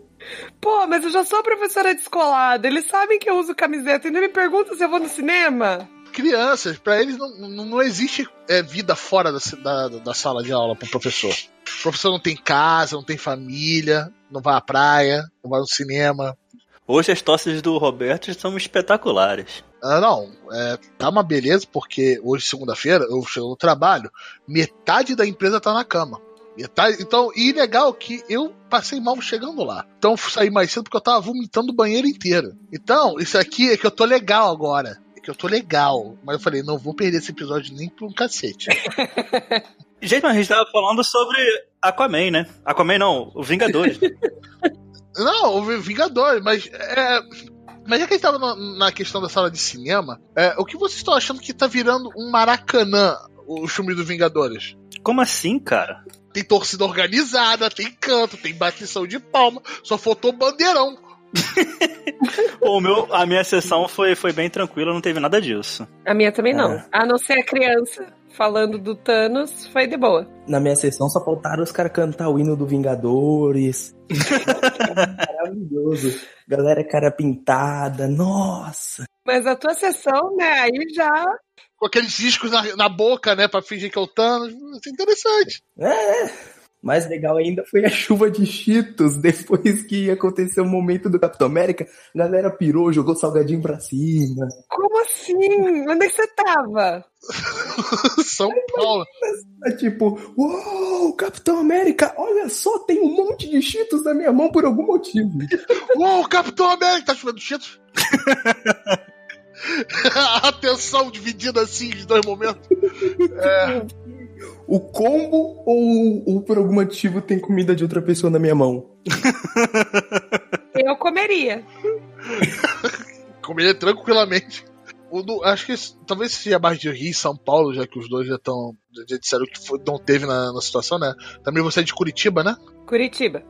Pô, mas eu já sou professora descolada. Eles sabem que eu uso camiseta e ainda me perguntam se eu vou no cinema. Crianças, pra eles não, não, não existe é, vida fora da, da, da sala de aula pro professor. O professor não tem casa, não tem família, não vai à praia, não vai no cinema. Hoje as tosses do Roberto são espetaculares. Ah, não, é, tá uma beleza, porque hoje, segunda-feira, eu chego no trabalho, metade da empresa tá na cama. Metade, então, e legal que eu passei mal chegando lá. Então, saí mais cedo porque eu tava vomitando o banheiro inteiro. Então, isso aqui é que eu tô legal agora. É que eu tô legal. Mas eu falei, não vou perder esse episódio nem por um cacete. Gente, mas a gente tava falando sobre Aquaman, né? Aquaman não, o Vingadores. Não, o Vingadores, mas é. Mas já que a gente tava na, na questão da sala de cinema, é, o que vocês estão achando que tá virando um Maracanã, o filme do Vingadores? Como assim, cara? Tem torcida organizada, tem canto, tem batição de palma, só faltou bandeirão. O meu, a minha sessão foi, foi bem tranquila, não teve nada disso. A minha também não. É. A não ser a criança falando do Thanos, foi de boa. Na minha sessão só faltaram os caras cantar o hino do Vingadores. Maravilhoso. Galera cara pintada, nossa. Mas a tua sessão, né, aí já. Com aqueles discos na, na boca, né, pra fingir que é o Thanos. Isso é interessante. É. Mais legal ainda foi a chuva de cheetos. Depois que aconteceu o momento do Capitão América, a galera pirou, jogou salgadinho pra cima. Como assim? Onde é que você tava? São Paulo. É tipo, uou, Capitão América, olha só, tem um monte de cheetos na minha mão por algum motivo. Uou, Capitão América, tá chovendo cheetos? A atenção dividida assim em dois momentos. É, O combo ou, ou por algum motivo tem comida de outra pessoa na minha mão? Eu comeria. comeria tranquilamente. O do- acho que talvez seja mais de Rio e São Paulo, já que os dois já estão. Já disseram que foi- não teve na, na situação, né? Também você é de Curitiba, né? Curitiba.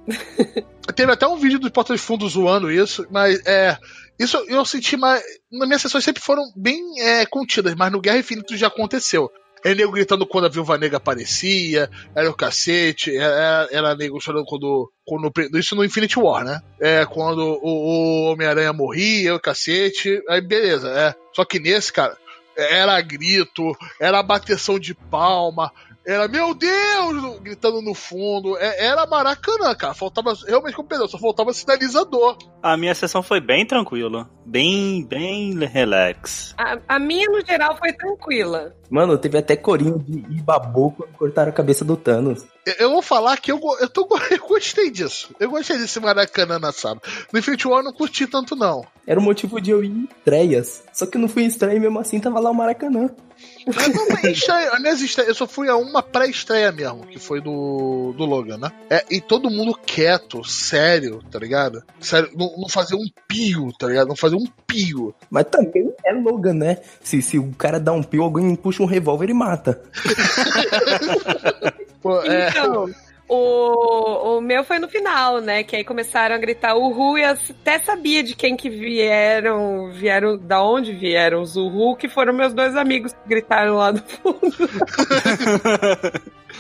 Teve até um vídeo do Porta de Fundo zoando isso, mas é. Isso eu senti mais. Nas minhas sessões sempre foram bem é, contidas, mas no Guerra Infinita já aconteceu. Era nego gritando quando a Viúva Negra aparecia, era o cacete, era, era nego chorando quando, quando. Isso no Infinity War, né? É, quando o, o Homem-Aranha morria, o cacete, aí beleza, é. Só que nesse, cara, era grito, era bateção de palma, era meu Deus, gritando no fundo, é- era Maracanã, cara. Faltava, realmente, como perdão, só faltava sinalizador. A minha sessão foi bem tranquila. Bem, bem relax. A, a minha, no geral, foi tranquila. Mano, teve até corinho de Ibabu quando cortaram a cabeça do Thanos. Eu- Eu vou falar que eu, eu, tô, eu gostei disso. Eu gostei desse Maracanã na sala. No Infinity War eu não curti tanto, não. Era o motivo de eu ir em estreias. Só que eu não fui em estreia e mesmo assim tava lá o Maracanã. Estreia, estreia, eu só fui a uma pré-estreia mesmo, que foi do, do Logan, né? É, e todo mundo quieto, sério, tá ligado? Sério, não, não fazer um pio, tá ligado? Não fazer um pio. Mas também é Logan, né? Se, se o cara dá um pio, alguém puxa um revólver e mata. Pô, é, Então, o, o meu foi no final, né? Que aí começaram a gritar Uhu e eu até sabia de quem que vieram, vieram, da onde vieram os Uhu, que foram meus dois amigos que gritaram lá do fundo.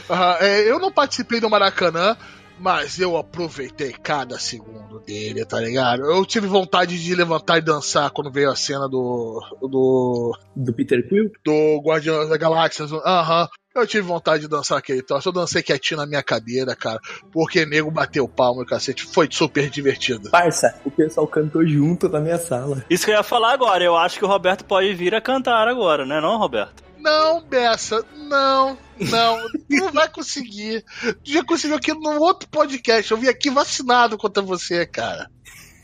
é, eu não participei do Maracanã, Mas eu aproveitei cada segundo dele, tá ligado? Eu tive vontade de levantar e dançar quando veio a cena do. do. Do Peter Quill? do Guardiões da Galáxia. Aham. Eu tive vontade de dançar aquele troço. Eu dancei quietinho na minha cadeira, cara. Porque nego bateu palma e cacete. Foi super divertido. Parça, o pessoal cantou junto na minha sala. Isso que eu ia falar agora. Eu acho que o Roberto pode vir a cantar agora, né, não, Roberto? Não, Bessa, não, não, não vai conseguir. Tu já conseguiu aqui no outro podcast. Eu vim aqui vacinado contra você, cara.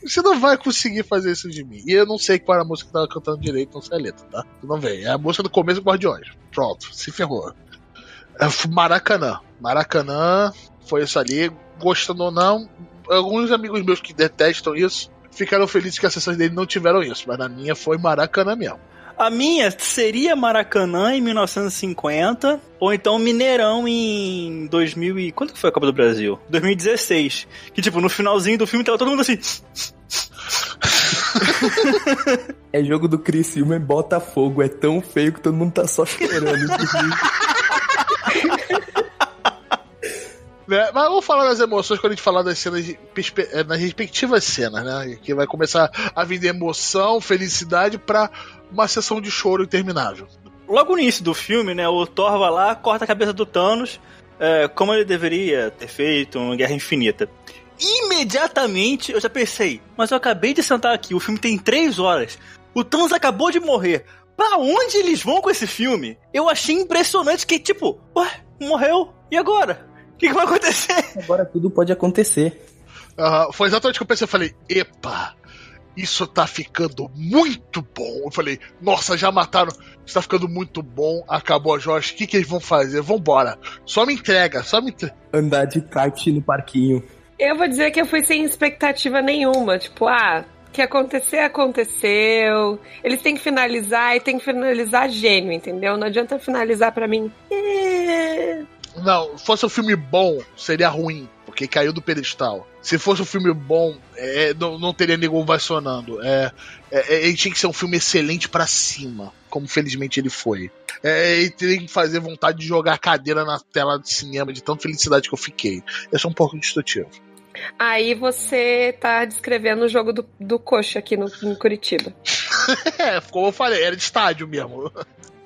Você não vai conseguir fazer isso de mim. E eu não sei qual era a música que tava cantando direito, não sei a letra, tá? Tu não vem. É a música do começo do Guardiões. Pronto, se ferrou. É Maracanã. Maracanã foi isso ali. Gostando ou não, alguns amigos meus que detestam isso ficaram felizes que as sessões dele não tiveram isso. Mas na minha foi Maracanã mesmo. A minha seria Maracanã em 1950, ou então Mineirão em 2000 e... Quando que foi a Copa do Brasil? 2016. Que, tipo, no finalzinho do filme tava todo mundo assim... É jogo do Criciúma e Botafogo. É tão feio que todo mundo tá só chorando. Né? Mas vamos falar das emoções quando a gente falar das cenas, eh, nas respectivas cenas, né? Que vai começar a vir de emoção, felicidade pra uma sessão de choro interminável. Logo no início do filme, né, o Thor vai lá, corta a cabeça do Thanos, é, como ele deveria ter feito em Guerra Infinita. Imediatamente eu já pensei, mas eu acabei de sentar aqui, o filme tem três horas, o Thanos acabou de morrer. Pra onde eles vão com esse filme? Eu achei impressionante que, tipo, ué, morreu, e agora? O que, que vai acontecer? Agora tudo pode acontecer. Aham, foi exatamente o que eu pensei. Eu falei, epa, isso tá ficando muito bom. Eu falei, nossa, já mataram. Isso tá ficando muito bom. Acabou a Josh. O que, que eles vão fazer? Vambora. Só me entrega, só me entrega. Andar de kart no parquinho. Eu vou dizer que eu fui sem expectativa nenhuma. Tipo, ah, o que acontecer, aconteceu. Eles têm que finalizar e tem que finalizar gênio, entendeu? Não adianta finalizar pra mim. "É". Não, fosse um filme bom, seria ruim, porque caiu do pedestal. Se fosse um filme bom, é, não, não teria nego ovacionando. É, é, é, ele tinha que ser um filme excelente pra cima, como felizmente ele foi. É, ele teria que fazer vontade de jogar a cadeira na tela de cinema, de tanta felicidade que eu fiquei. Eu sou um pouco destrutivo. Aí você tá descrevendo o jogo do, do coxa aqui no, em Curitiba. É, como eu falei, era de estádio mesmo.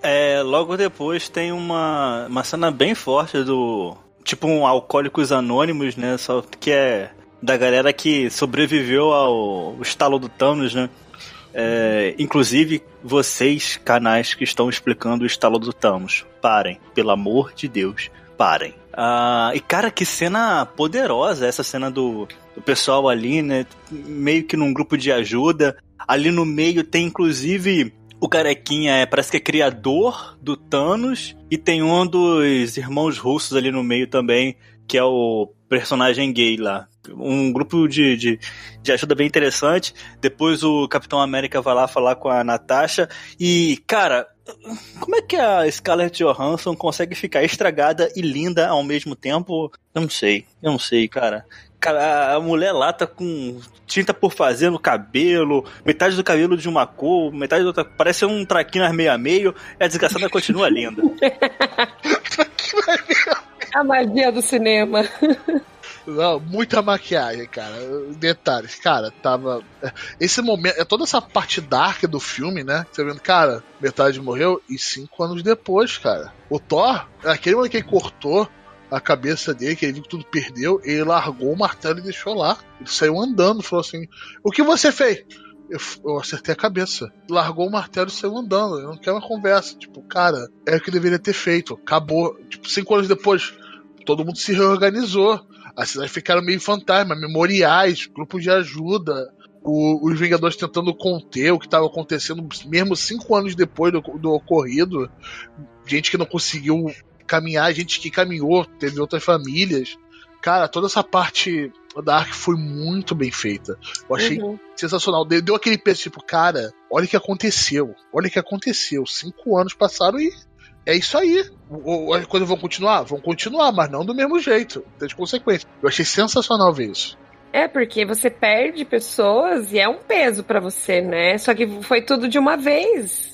É, logo depois tem uma, uma cena bem forte do. Tipo um Alcoólicos Anônimos, né? Só que é da galera que sobreviveu ao estalo do Thanos, né? É, inclusive, vocês, canais que estão explicando o estalo do Thanos, parem, pelo amor de Deus, parem. Ah, e cara, que cena poderosa essa cena do, do pessoal ali, né? Meio que num grupo de ajuda. Ali no meio tem inclusive o carequinha, é, parece que é criador do Thanos, e tem um dos irmãos russos ali no meio também, que é o personagem gay lá. Um grupo de, de, de ajuda bem interessante. Depois o Capitão América vai lá falar com a Natasha. E, cara, como é que a Scarlett Johansson consegue ficar estragada e linda ao mesmo tempo? Eu não sei, eu não sei, cara. Cara, A mulher lá tá com tinta por fazer no cabelo, metade do cabelo de uma cor, metade da outra. Parece um traquinas meio a meio, e a desgraçada continua linda. A magia do cinema. Não, muita maquiagem, cara. Detalhes, cara, tava. Esse momento, é toda essa parte dark do filme, né? Você vendo, cara, metade morreu e cinco anos depois, cara. O Thor, aquele momento que ele cortou a cabeça dele, que ele viu que tudo perdeu, ele largou o martelo e deixou lá. Ele saiu andando, falou assim: O que você fez? Eu, eu acertei a cabeça. Largou o martelo e saiu andando. Eu não quero uma conversa. Tipo, cara, é o que deveria ter feito. Acabou. Tipo, cinco anos depois, todo mundo se reorganizou. As cidades ficaram meio fantasma, memoriais, grupos de ajuda, o- os Vingadores tentando conter o que estava acontecendo, mesmo cinco anos depois do, do ocorrido. Gente que não conseguiu caminhar, gente que caminhou, teve outras famílias. Cara, toda essa parte da Ark foi muito bem feita. Eu achei Uhum. sensacional. Deu, deu aquele peso, tipo, cara, olha o que aconteceu. Olha o que aconteceu. Cinco anos passaram e é isso aí. As coisas vão continuar? Vão continuar, mas não do mesmo jeito. Tem as consequências. Eu achei sensacional ver isso. É, porque você perde pessoas e é um peso pra você, né? Só que foi tudo de uma vez.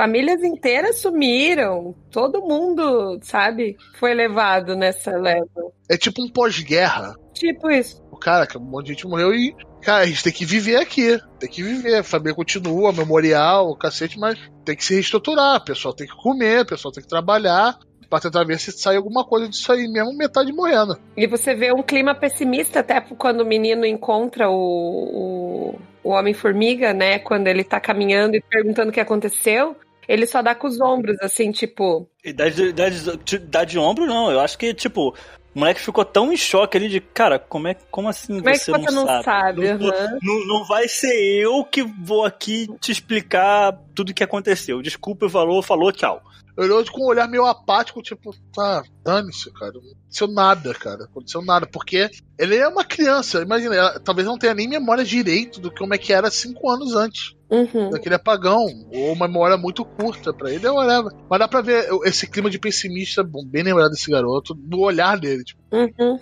Famílias inteiras sumiram. Todo mundo, sabe? Foi levado nessa leva. É tipo um pós-guerra. tipo isso. O cara, que um monte de gente morreu e. Cara, a gente tem que viver aqui. Tem que viver. A família continua, memorial, o cacete, mas tem que se reestruturar. O pessoal tem que comer, o pessoal tem que trabalhar pra tentar ver se sai alguma coisa disso aí, mesmo metade morrendo. E você vê um clima pessimista até quando o menino encontra o, o, o Homem-Formiga, né? Quando ele tá caminhando e perguntando o que aconteceu. Ele só dá com os ombros, assim, tipo. E dá de, dá, de, dá de ombro, não. Eu acho que, tipo, o moleque ficou tão em choque ali de, cara, como é como assim como você, é que você não, não sabe? Não, Uhum. não, não vai ser eu que vou aqui te explicar tudo o que aconteceu. Desculpa, falou, falou, tchau. Olhou com um olhar meio apático, tipo, tá, dane-se, cara. Não aconteceu nada, cara. Não aconteceu nada. Porque ele é uma criança, imagina, ela, talvez não tenha nem memória direito do como é que era cinco anos antes. Uhum. Daquele apagão. Ou uma memória muito curta pra ele, é whatever. Mas dá pra ver esse clima de pessimista, bom, bem lembrado desse garoto, no olhar dele. Tipo, Uhum.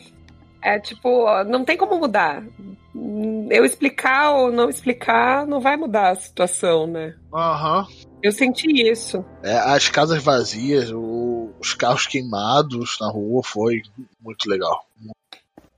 É tipo, não tem como mudar. Eu explicar ou não explicar não vai mudar a situação, né? aham. Eu senti isso. É, as casas vazias, o- os carros queimados na rua, foi muito legal.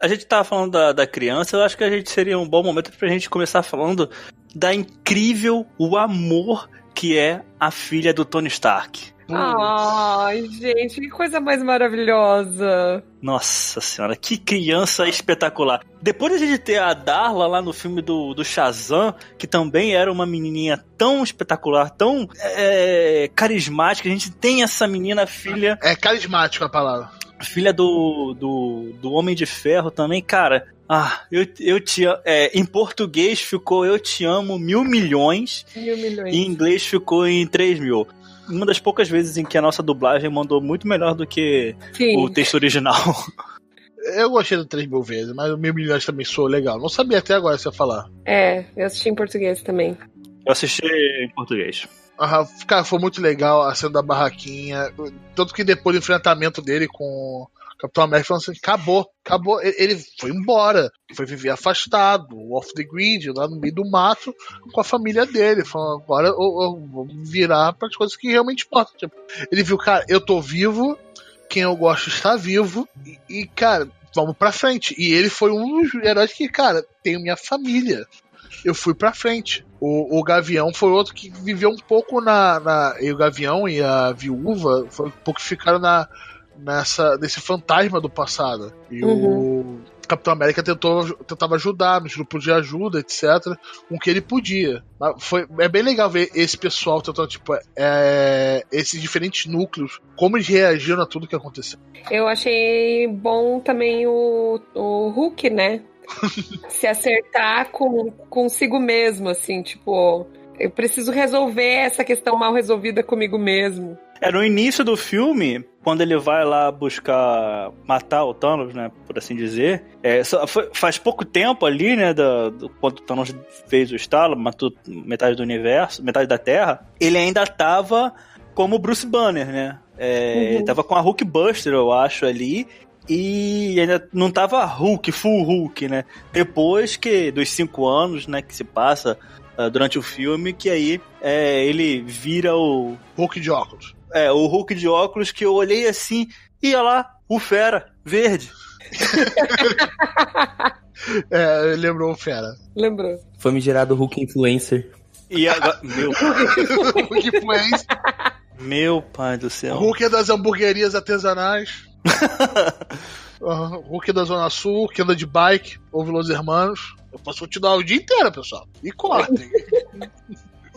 A gente tava falando da, da criança, eu acho que a gente seria um bom momento pra gente começar falando da incrível, o amor que é a filha do Tony Stark. Ai, gente, que coisa mais maravilhosa. Nossa senhora, que criança espetacular. Depois de a gente ter a Darla lá no filme do, do Shazam, que também era uma menininha tão espetacular, tão é, carismática, a gente tem essa menina filha, É carismático a palavra. filha do, do, do Homem de Ferro também, cara. Ah, eu, eu te amo. É, em português ficou Eu Te Amo Mil Milhões, Mil milhões. em inglês ficou em Três Mil. Uma das poucas vezes em que a nossa dublagem mandou muito melhor do que Sim. o texto original. Eu gostei do 3 mil vezes, mas o Mil Milhões também soou legal. Não sabia até agora se ia falar. É, eu assisti em português também. Eu assisti em português. Aham, cara, foi muito legal a cena da barraquinha. Tanto que depois do enfrentamento dele com Capitão América, falando assim: acabou, acabou. Ele- foi embora, foi viver afastado, off the grid, lá no meio do mato, com a família dele. Falando: agora eu, eu vou virar para as coisas que realmente importam. Tipo, ele viu, cara, eu tô vivo, quem eu gosto está vivo, e, e, cara, vamos pra frente. E ele foi um dos heróis que, cara, tenho minha família eu fui pra frente. O, o Gavião foi outro que viveu um pouco na, na. E o Gavião e a Viúva foi um pouco que ficaram na, nessa, nesse fantasma do passado. E o Capitão América tentou, tentava ajudar nos grupos de ajuda, etc. Com o que ele podia. Mas Foi, é bem legal ver esse pessoal tentando, tipo, é, esses diferentes núcleos, como eles reagiram a tudo que aconteceu. Eu achei bom também o, o Hulk, né? Se acertar com consigo mesmo, assim, tipo, eu preciso resolver essa questão mal resolvida comigo mesmo. É, no início do filme, quando ele vai lá buscar matar o Thanos, né, por assim dizer, é, foi- faz pouco tempo ali, né, da- do, quando o Thanos fez o estalo, matou metade do universo, metade da Terra, ele ainda tava como Bruce Banner, né? É, Uhum. Tava com a Hulk Buster, eu acho, ali, e ainda não tava Hulk, full Hulk, né? Depois que, dos cinco anos, né, que se passa ah, durante o filme, que aí é, ele vira o, Hulk de óculos. É, o Hulk de óculos que eu olhei assim, e olha lá, o Fera, verde. É, lembrou o Fera. Lembrou? Famigerado Hulk Influencer. E agora, meu, Hulk Influencer. meu pai do céu. Hulk é das hamburguerias artesanais. Aham, Hulk da Zona Sul, que anda de bike, ouve Los Hermanos. Eu posso continuar o dia inteiro, pessoal. E cortem.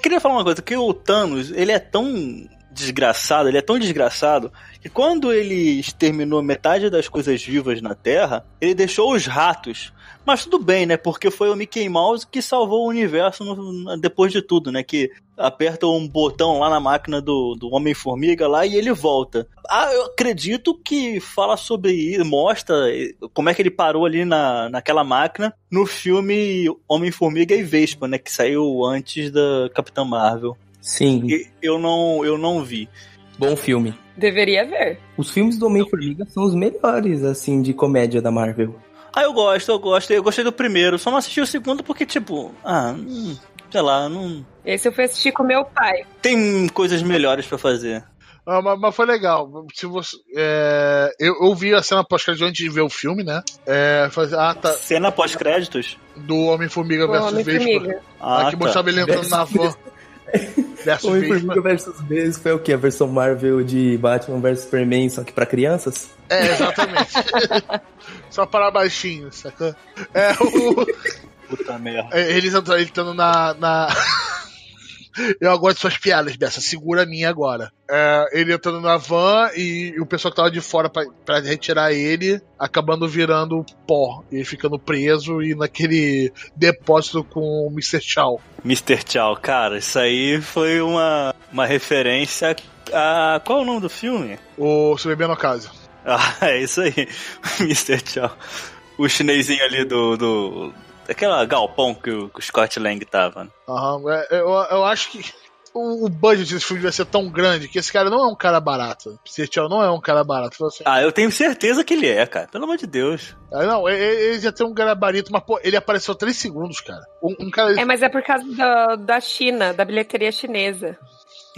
Queria falar uma coisa, que o Thanos, ele é tão desgraçado, ele é tão desgraçado, que quando ele exterminou metade das coisas vivas na Terra, ele deixou os ratos. Mas tudo bem, né? Porque foi o Mickey Mouse que salvou o universo no- depois de tudo, né? Que aperta um botão lá na máquina do, do Homem-Formiga lá e ele volta. Ah, eu acredito que fala sobre isso, mostra como é que ele parou ali na, naquela máquina no filme Homem-Formiga e Vespa, né? Que saiu antes da Capitã Marvel. Sim, eu não, eu não vi. bom filme. Deveria ver. Os filmes do Homem-Formiga são os melhores, assim, de comédia da Marvel. Ah, eu gosto, eu gosto. Eu gostei do primeiro. Só não assisti o segundo porque, tipo, ah, hum, sei lá, não. Esse eu fui assistir com meu pai. Tem coisas melhores pra fazer. Ah, mas, mas foi legal. Se você, é, eu, eu vi a cena pós-crédito antes de ver o filme, né? É, falei, ah, tá. Cena pós-créditos? Do Homem-Formiga versus Vespa. Homem-Formiga. Ah, Ah, que mostrava ele entrando na van. Homem-Formiga versus Vespa foi o quê? A versão Marvel de Batman vs Superman, só que pra crianças? É, exatamente. Só para baixinho, sacou? É, o, Puta merda. é, eles entrando, ele estando na. na... Eu gosto de suas piadas, Bessa. Segura a minha agora. É, ele entrando na van e, o pessoal que tava de fora pra, pra retirar ele, acabando virando pó. E ficando preso e naquele depósito com o Mr. Chow. Mr. Chow, cara, isso aí foi uma, uma referência a. Qual é o nome do filme? O Se Beber no Caso. Ah, é isso aí. Mr. Chow. O chinesinho ali do. do daquela galpão que o, que o Scott Lang tava. né? Aham, é, eu, eu acho que o, o budget desse filme vai ser tão grande que esse cara não é um cara barato. Chow não é um cara barato. Assim, Ah, eu tenho certeza que ele é, cara. Pelo amor de Deus. Ah, Não, ele, ele já tem um gabarito, mas pô, ele apareceu 3 segundos, cara. Um, um cara. É, mas é por causa da, da China, da bilheteria chinesa.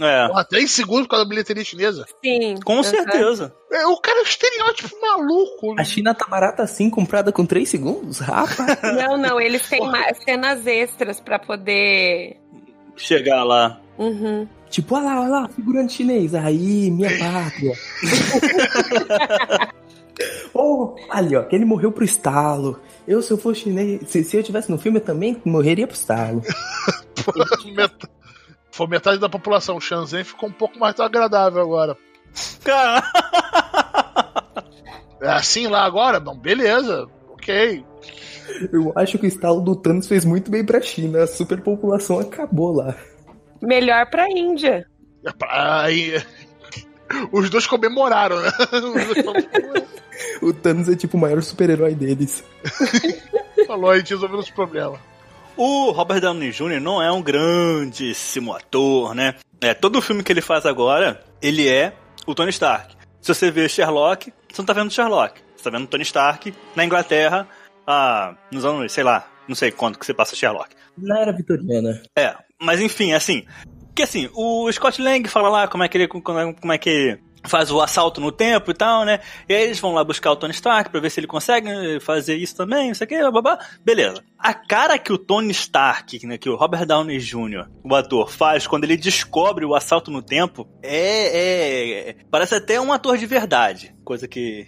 É, Porra, 3 segundos por causa da bilheteria chinesa. Sim. com certeza. É, o cara é um estereótipo maluco. A China tá barata assim, comprada com 3 segundos? Rapaz! Não, não, eles têm mais cenas extras pra poder. Chegar lá. Uhum. tipo, olha lá, olha lá, figurante chinês. Aí, minha pátria. oh, ali, ó, que ele morreu pro estalo. Eu, se eu fosse chinês, se, se eu tivesse no filme, eu também morreria pro estalo. Met- Foi metade da população. O Shenzhen ficou um pouco mais agradável agora. Cara, É assim lá agora? Não, beleza. Ok. Eu acho que o estalo do Thanos fez muito bem pra China. A superpopulação acabou lá. Melhor pra Índia. É pra- Aí. Os dois comemoraram, né? O Thanos é tipo o maior super-herói deles. Falou, a gente resolveu os problemas. O Robert Downey Jr. não é um grandíssimo ator, né? É, todo filme que ele faz agora, ele é o Tony Stark. Se você vê Sherlock, você não tá vendo Sherlock. Você tá vendo Tony Stark na Inglaterra, ah, nos anos, sei lá, não sei quando que você passa Sherlock. Na era vitoriana. É, mas enfim, assim. Que assim, o Scott Lang fala lá como é que ele, como é, como é que faz o assalto no tempo e tal, né? E aí eles vão lá buscar o Tony Stark pra ver se ele consegue fazer isso também, não sei o que, babá. Beleza. A cara que o Tony Stark, né, que o Robert Downey Jr., o ator, faz quando ele descobre o assalto no tempo é, é parece até um ator de verdade, coisa que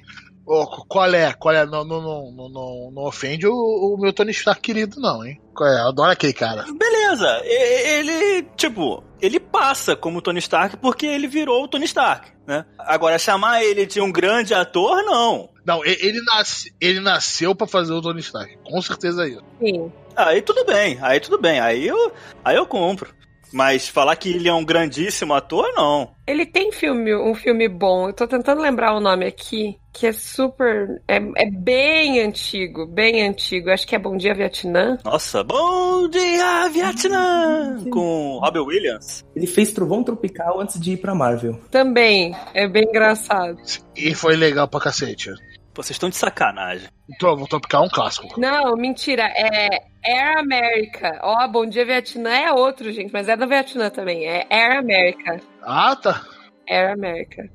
Ô, qual é? Qual é? Não, não, não, não, não, ofende o, o meu Tony Stark querido, não, hein? Qual é? Eu adoro aquele cara. Beleza, ele, tipo, ele passa como Tony Stark porque ele virou o Tony Stark, né? Agora, chamar ele de um grande ator, não. Não, ele, nasce, ele nasceu pra fazer o Tony Stark. Com certeza é isso. Sim. Aí tudo bem, aí tudo bem, aí eu, aí eu compro. Mas falar que ele é um grandíssimo ator, não. Ele tem filme, um filme bom. Eu tô tentando lembrar o nome aqui, que é super. É, é bem antigo, bem antigo. Acho que é Bom Dia Vietnã. Nossa, bom dia, Vietnã! Com Robert Williams. Ele fez Trovão Tropical antes de ir pra Marvel. Também. É bem engraçado. E foi legal pra cacete. Pô, vocês estão de sacanagem. Então, vou topicar um clássico. Não, mentira. É Air America. Ó, Bom Dia Vietnã é outro, gente, mas é da Vietnã também. É Air America. Ah, tá. Air America.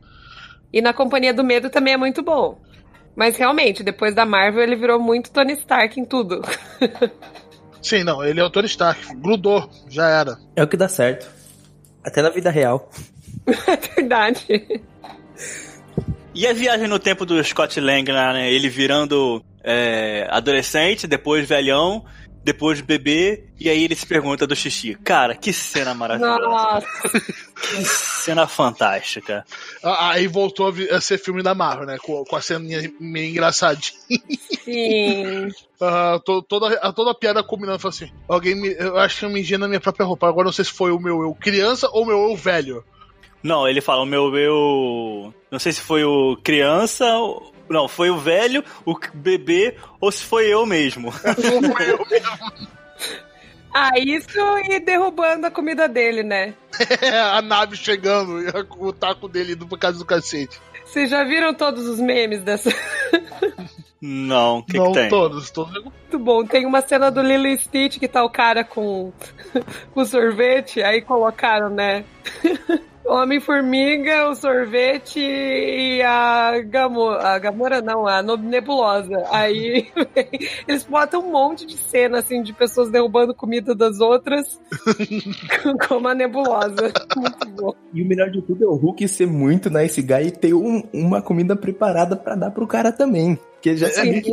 E na Companhia do Medo também é muito bom. Mas realmente, depois da Marvel, ele virou muito Tony Stark em tudo. Sim, não, ele é o Tony Stark. Grudou, já era. É o que dá certo. Até na vida real. é verdade. E a viagem no tempo do Scott Lang, lá, né? Ele virando é, adolescente, depois velhão, depois bebê, e aí ele se pergunta do xixi. Cara, que cena maravilhosa. Nossa, Que cena fantástica. Ah, Aí voltou a ser filme da Marvel, né? Com, com a ceninha meio engraçadinha. sim. Ah, to- toda, a- toda a piada combinando, falou assim: alguém me, eu acho que eu me mijei na minha própria roupa. Agora não sei se foi o meu eu criança ou o meu eu velho. Não, ele fala, o meu eu. Não sei se foi o criança. ou- Não, foi o velho, o bebê, ou se foi eu mesmo. Foi eu mesmo. Ah, isso e derrubando a comida dele, né? a nave chegando e o taco dele indo por causa do cacete. Vocês já viram todos os memes dessa? Não, o que, não que tem? todos, todos. Muito bom. Tem uma cena do Lilo e Stitch que tá o cara com, com sorvete, aí colocaram, né? Homem-Formiga, o sorvete e a Gamora. A Gamora não, a Nebulosa. Aí eles botam um monte de cena assim de pessoas derrubando comida das outras, como a Nebulosa. Muito bom. E o melhor de tudo é o Hulk ser muito nice guy e ter um, uma comida preparada para dar pro cara também. Que já sabia que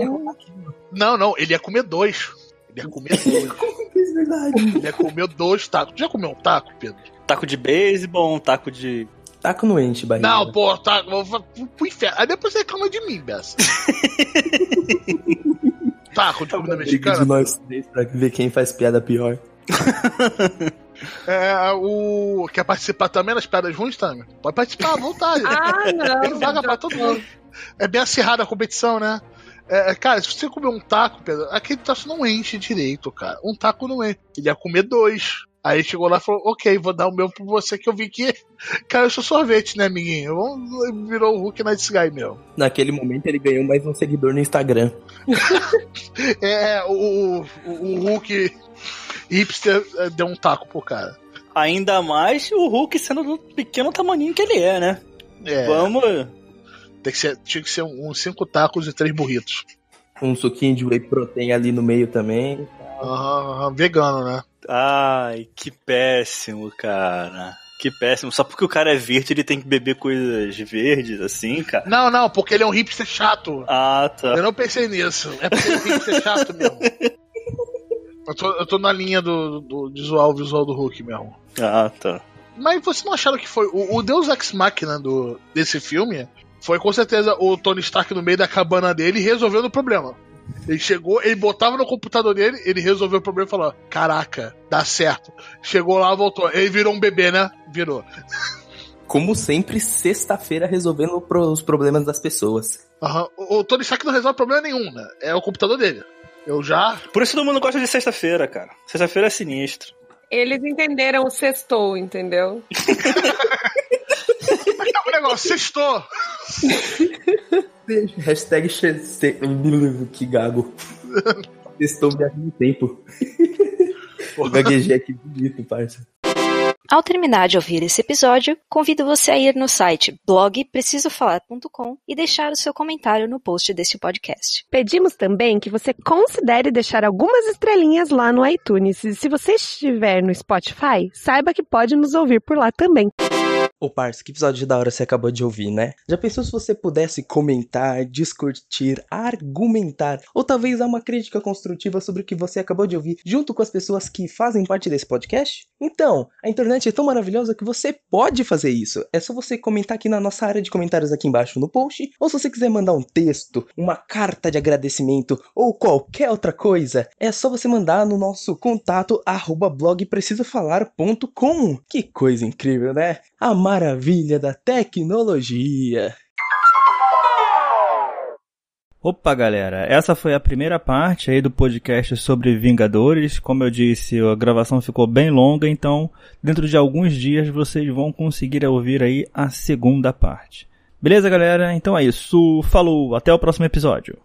Não, não, ele ia comer dois. Ele ia comer dois. é verdade. Ele ia comer dois tacos. Já comeu um taco, Pedro? Taco de beisebol, um taco de. Taco no ente, barriga. Não, pô. Vou vou pro inferno. Aí depois você reclama de mim, Bessa. taco de comida mexicana? de nós três pra ver quem faz piada pior. É, o. Quer participar também das piadas ruins, Tami? Pode participar à vontade. Ah, não. Tem vaga pra todo mundo. É bem acirrada a competição, né? É, cara, se você comer um taco, Pedro, aquele taco não enche direito, cara. Um taco não enche. Ele ia comer dois. Aí chegou lá e falou: Ok, vou dar o meu pra você que eu vi que. Cara, eu sou sorvete, né, amiguinho? Virou o Hulk Night Sky, meu. Naquele momento ele ganhou mais um seguidor no Instagram. É, o, o, o Hulk hipster é, deu um taco pro cara. Ainda mais o Hulk sendo do pequeno tamaninho que ele é, né? É, Vamos. tem que ser, tinha que ser uns cinco tacos e três burritos. Um suquinho de whey protein ali no meio também. Aham, aham, vegano, né? Ai, que péssimo, cara. Que péssimo. Só porque o cara é verde, ele tem que beber coisas verdes, assim, cara. Não, não, porque ele é um hipster chato. Ah, tá. Eu não pensei nisso. É porque ele é hipster chato mesmo. Eu tô, eu tô na linha do, do, de zoar o visual do Hulk mesmo. Ah, tá. Mas vocês não acharam que foi. O, o Deus Ex Machina do, desse filme foi com certeza o Tony Stark no meio da cabana dele resolvendo o problema. Ele chegou, ele botava no computador dele, ele resolveu o problema e falou: Caraca, dá certo. Chegou lá, voltou. Ele virou um bebê, né? Virou. Como sempre, sexta-feira resolvendo os problemas das pessoas. Aham. O, o Tony Stark não resolve problema nenhum, né? É o computador dele. Eu já. Por isso todo mundo gosta de sexta-feira, cara. Sexta-feira é sinistro. Eles entenderam o sextou, entendeu? É o negócio, sextou. Hashtag que gago. Estou viajando no tempo. Gaguejei aqui bonito, parça. Ao terminar de ouvir esse episódio, convido você a ir no site blogprecisofalar.com e deixar o seu comentário no post desse podcast. Pedimos também que você considere deixar algumas estrelinhas lá no iTunes. E se você estiver no Spotify, saiba que pode nos ouvir por lá também. Ô, parça, que episódio da hora você acabou de ouvir, né? Já pensou se você pudesse comentar, discutir, argumentar, ou talvez dar uma crítica construtiva sobre o que você acabou de ouvir, junto com as pessoas que fazem parte desse podcast? Então, a internet é tão maravilhosa que você pode fazer isso. É só você comentar aqui na nossa área de comentários aqui embaixo no post, ou se você quiser mandar um texto, uma carta de agradecimento, ou qualquer outra coisa, é só você mandar no nosso contato arroba blogprecisofalar.com. Que coisa incrível, né? A maravilha da tecnologia. Opa, galera, essa foi a primeira parte aí do podcast sobre Vingadores. Como eu disse, a gravação ficou bem longa, então dentro de alguns dias vocês vão conseguir ouvir aí a segunda parte. Beleza, galera? Então é isso. Falou, até o próximo episódio.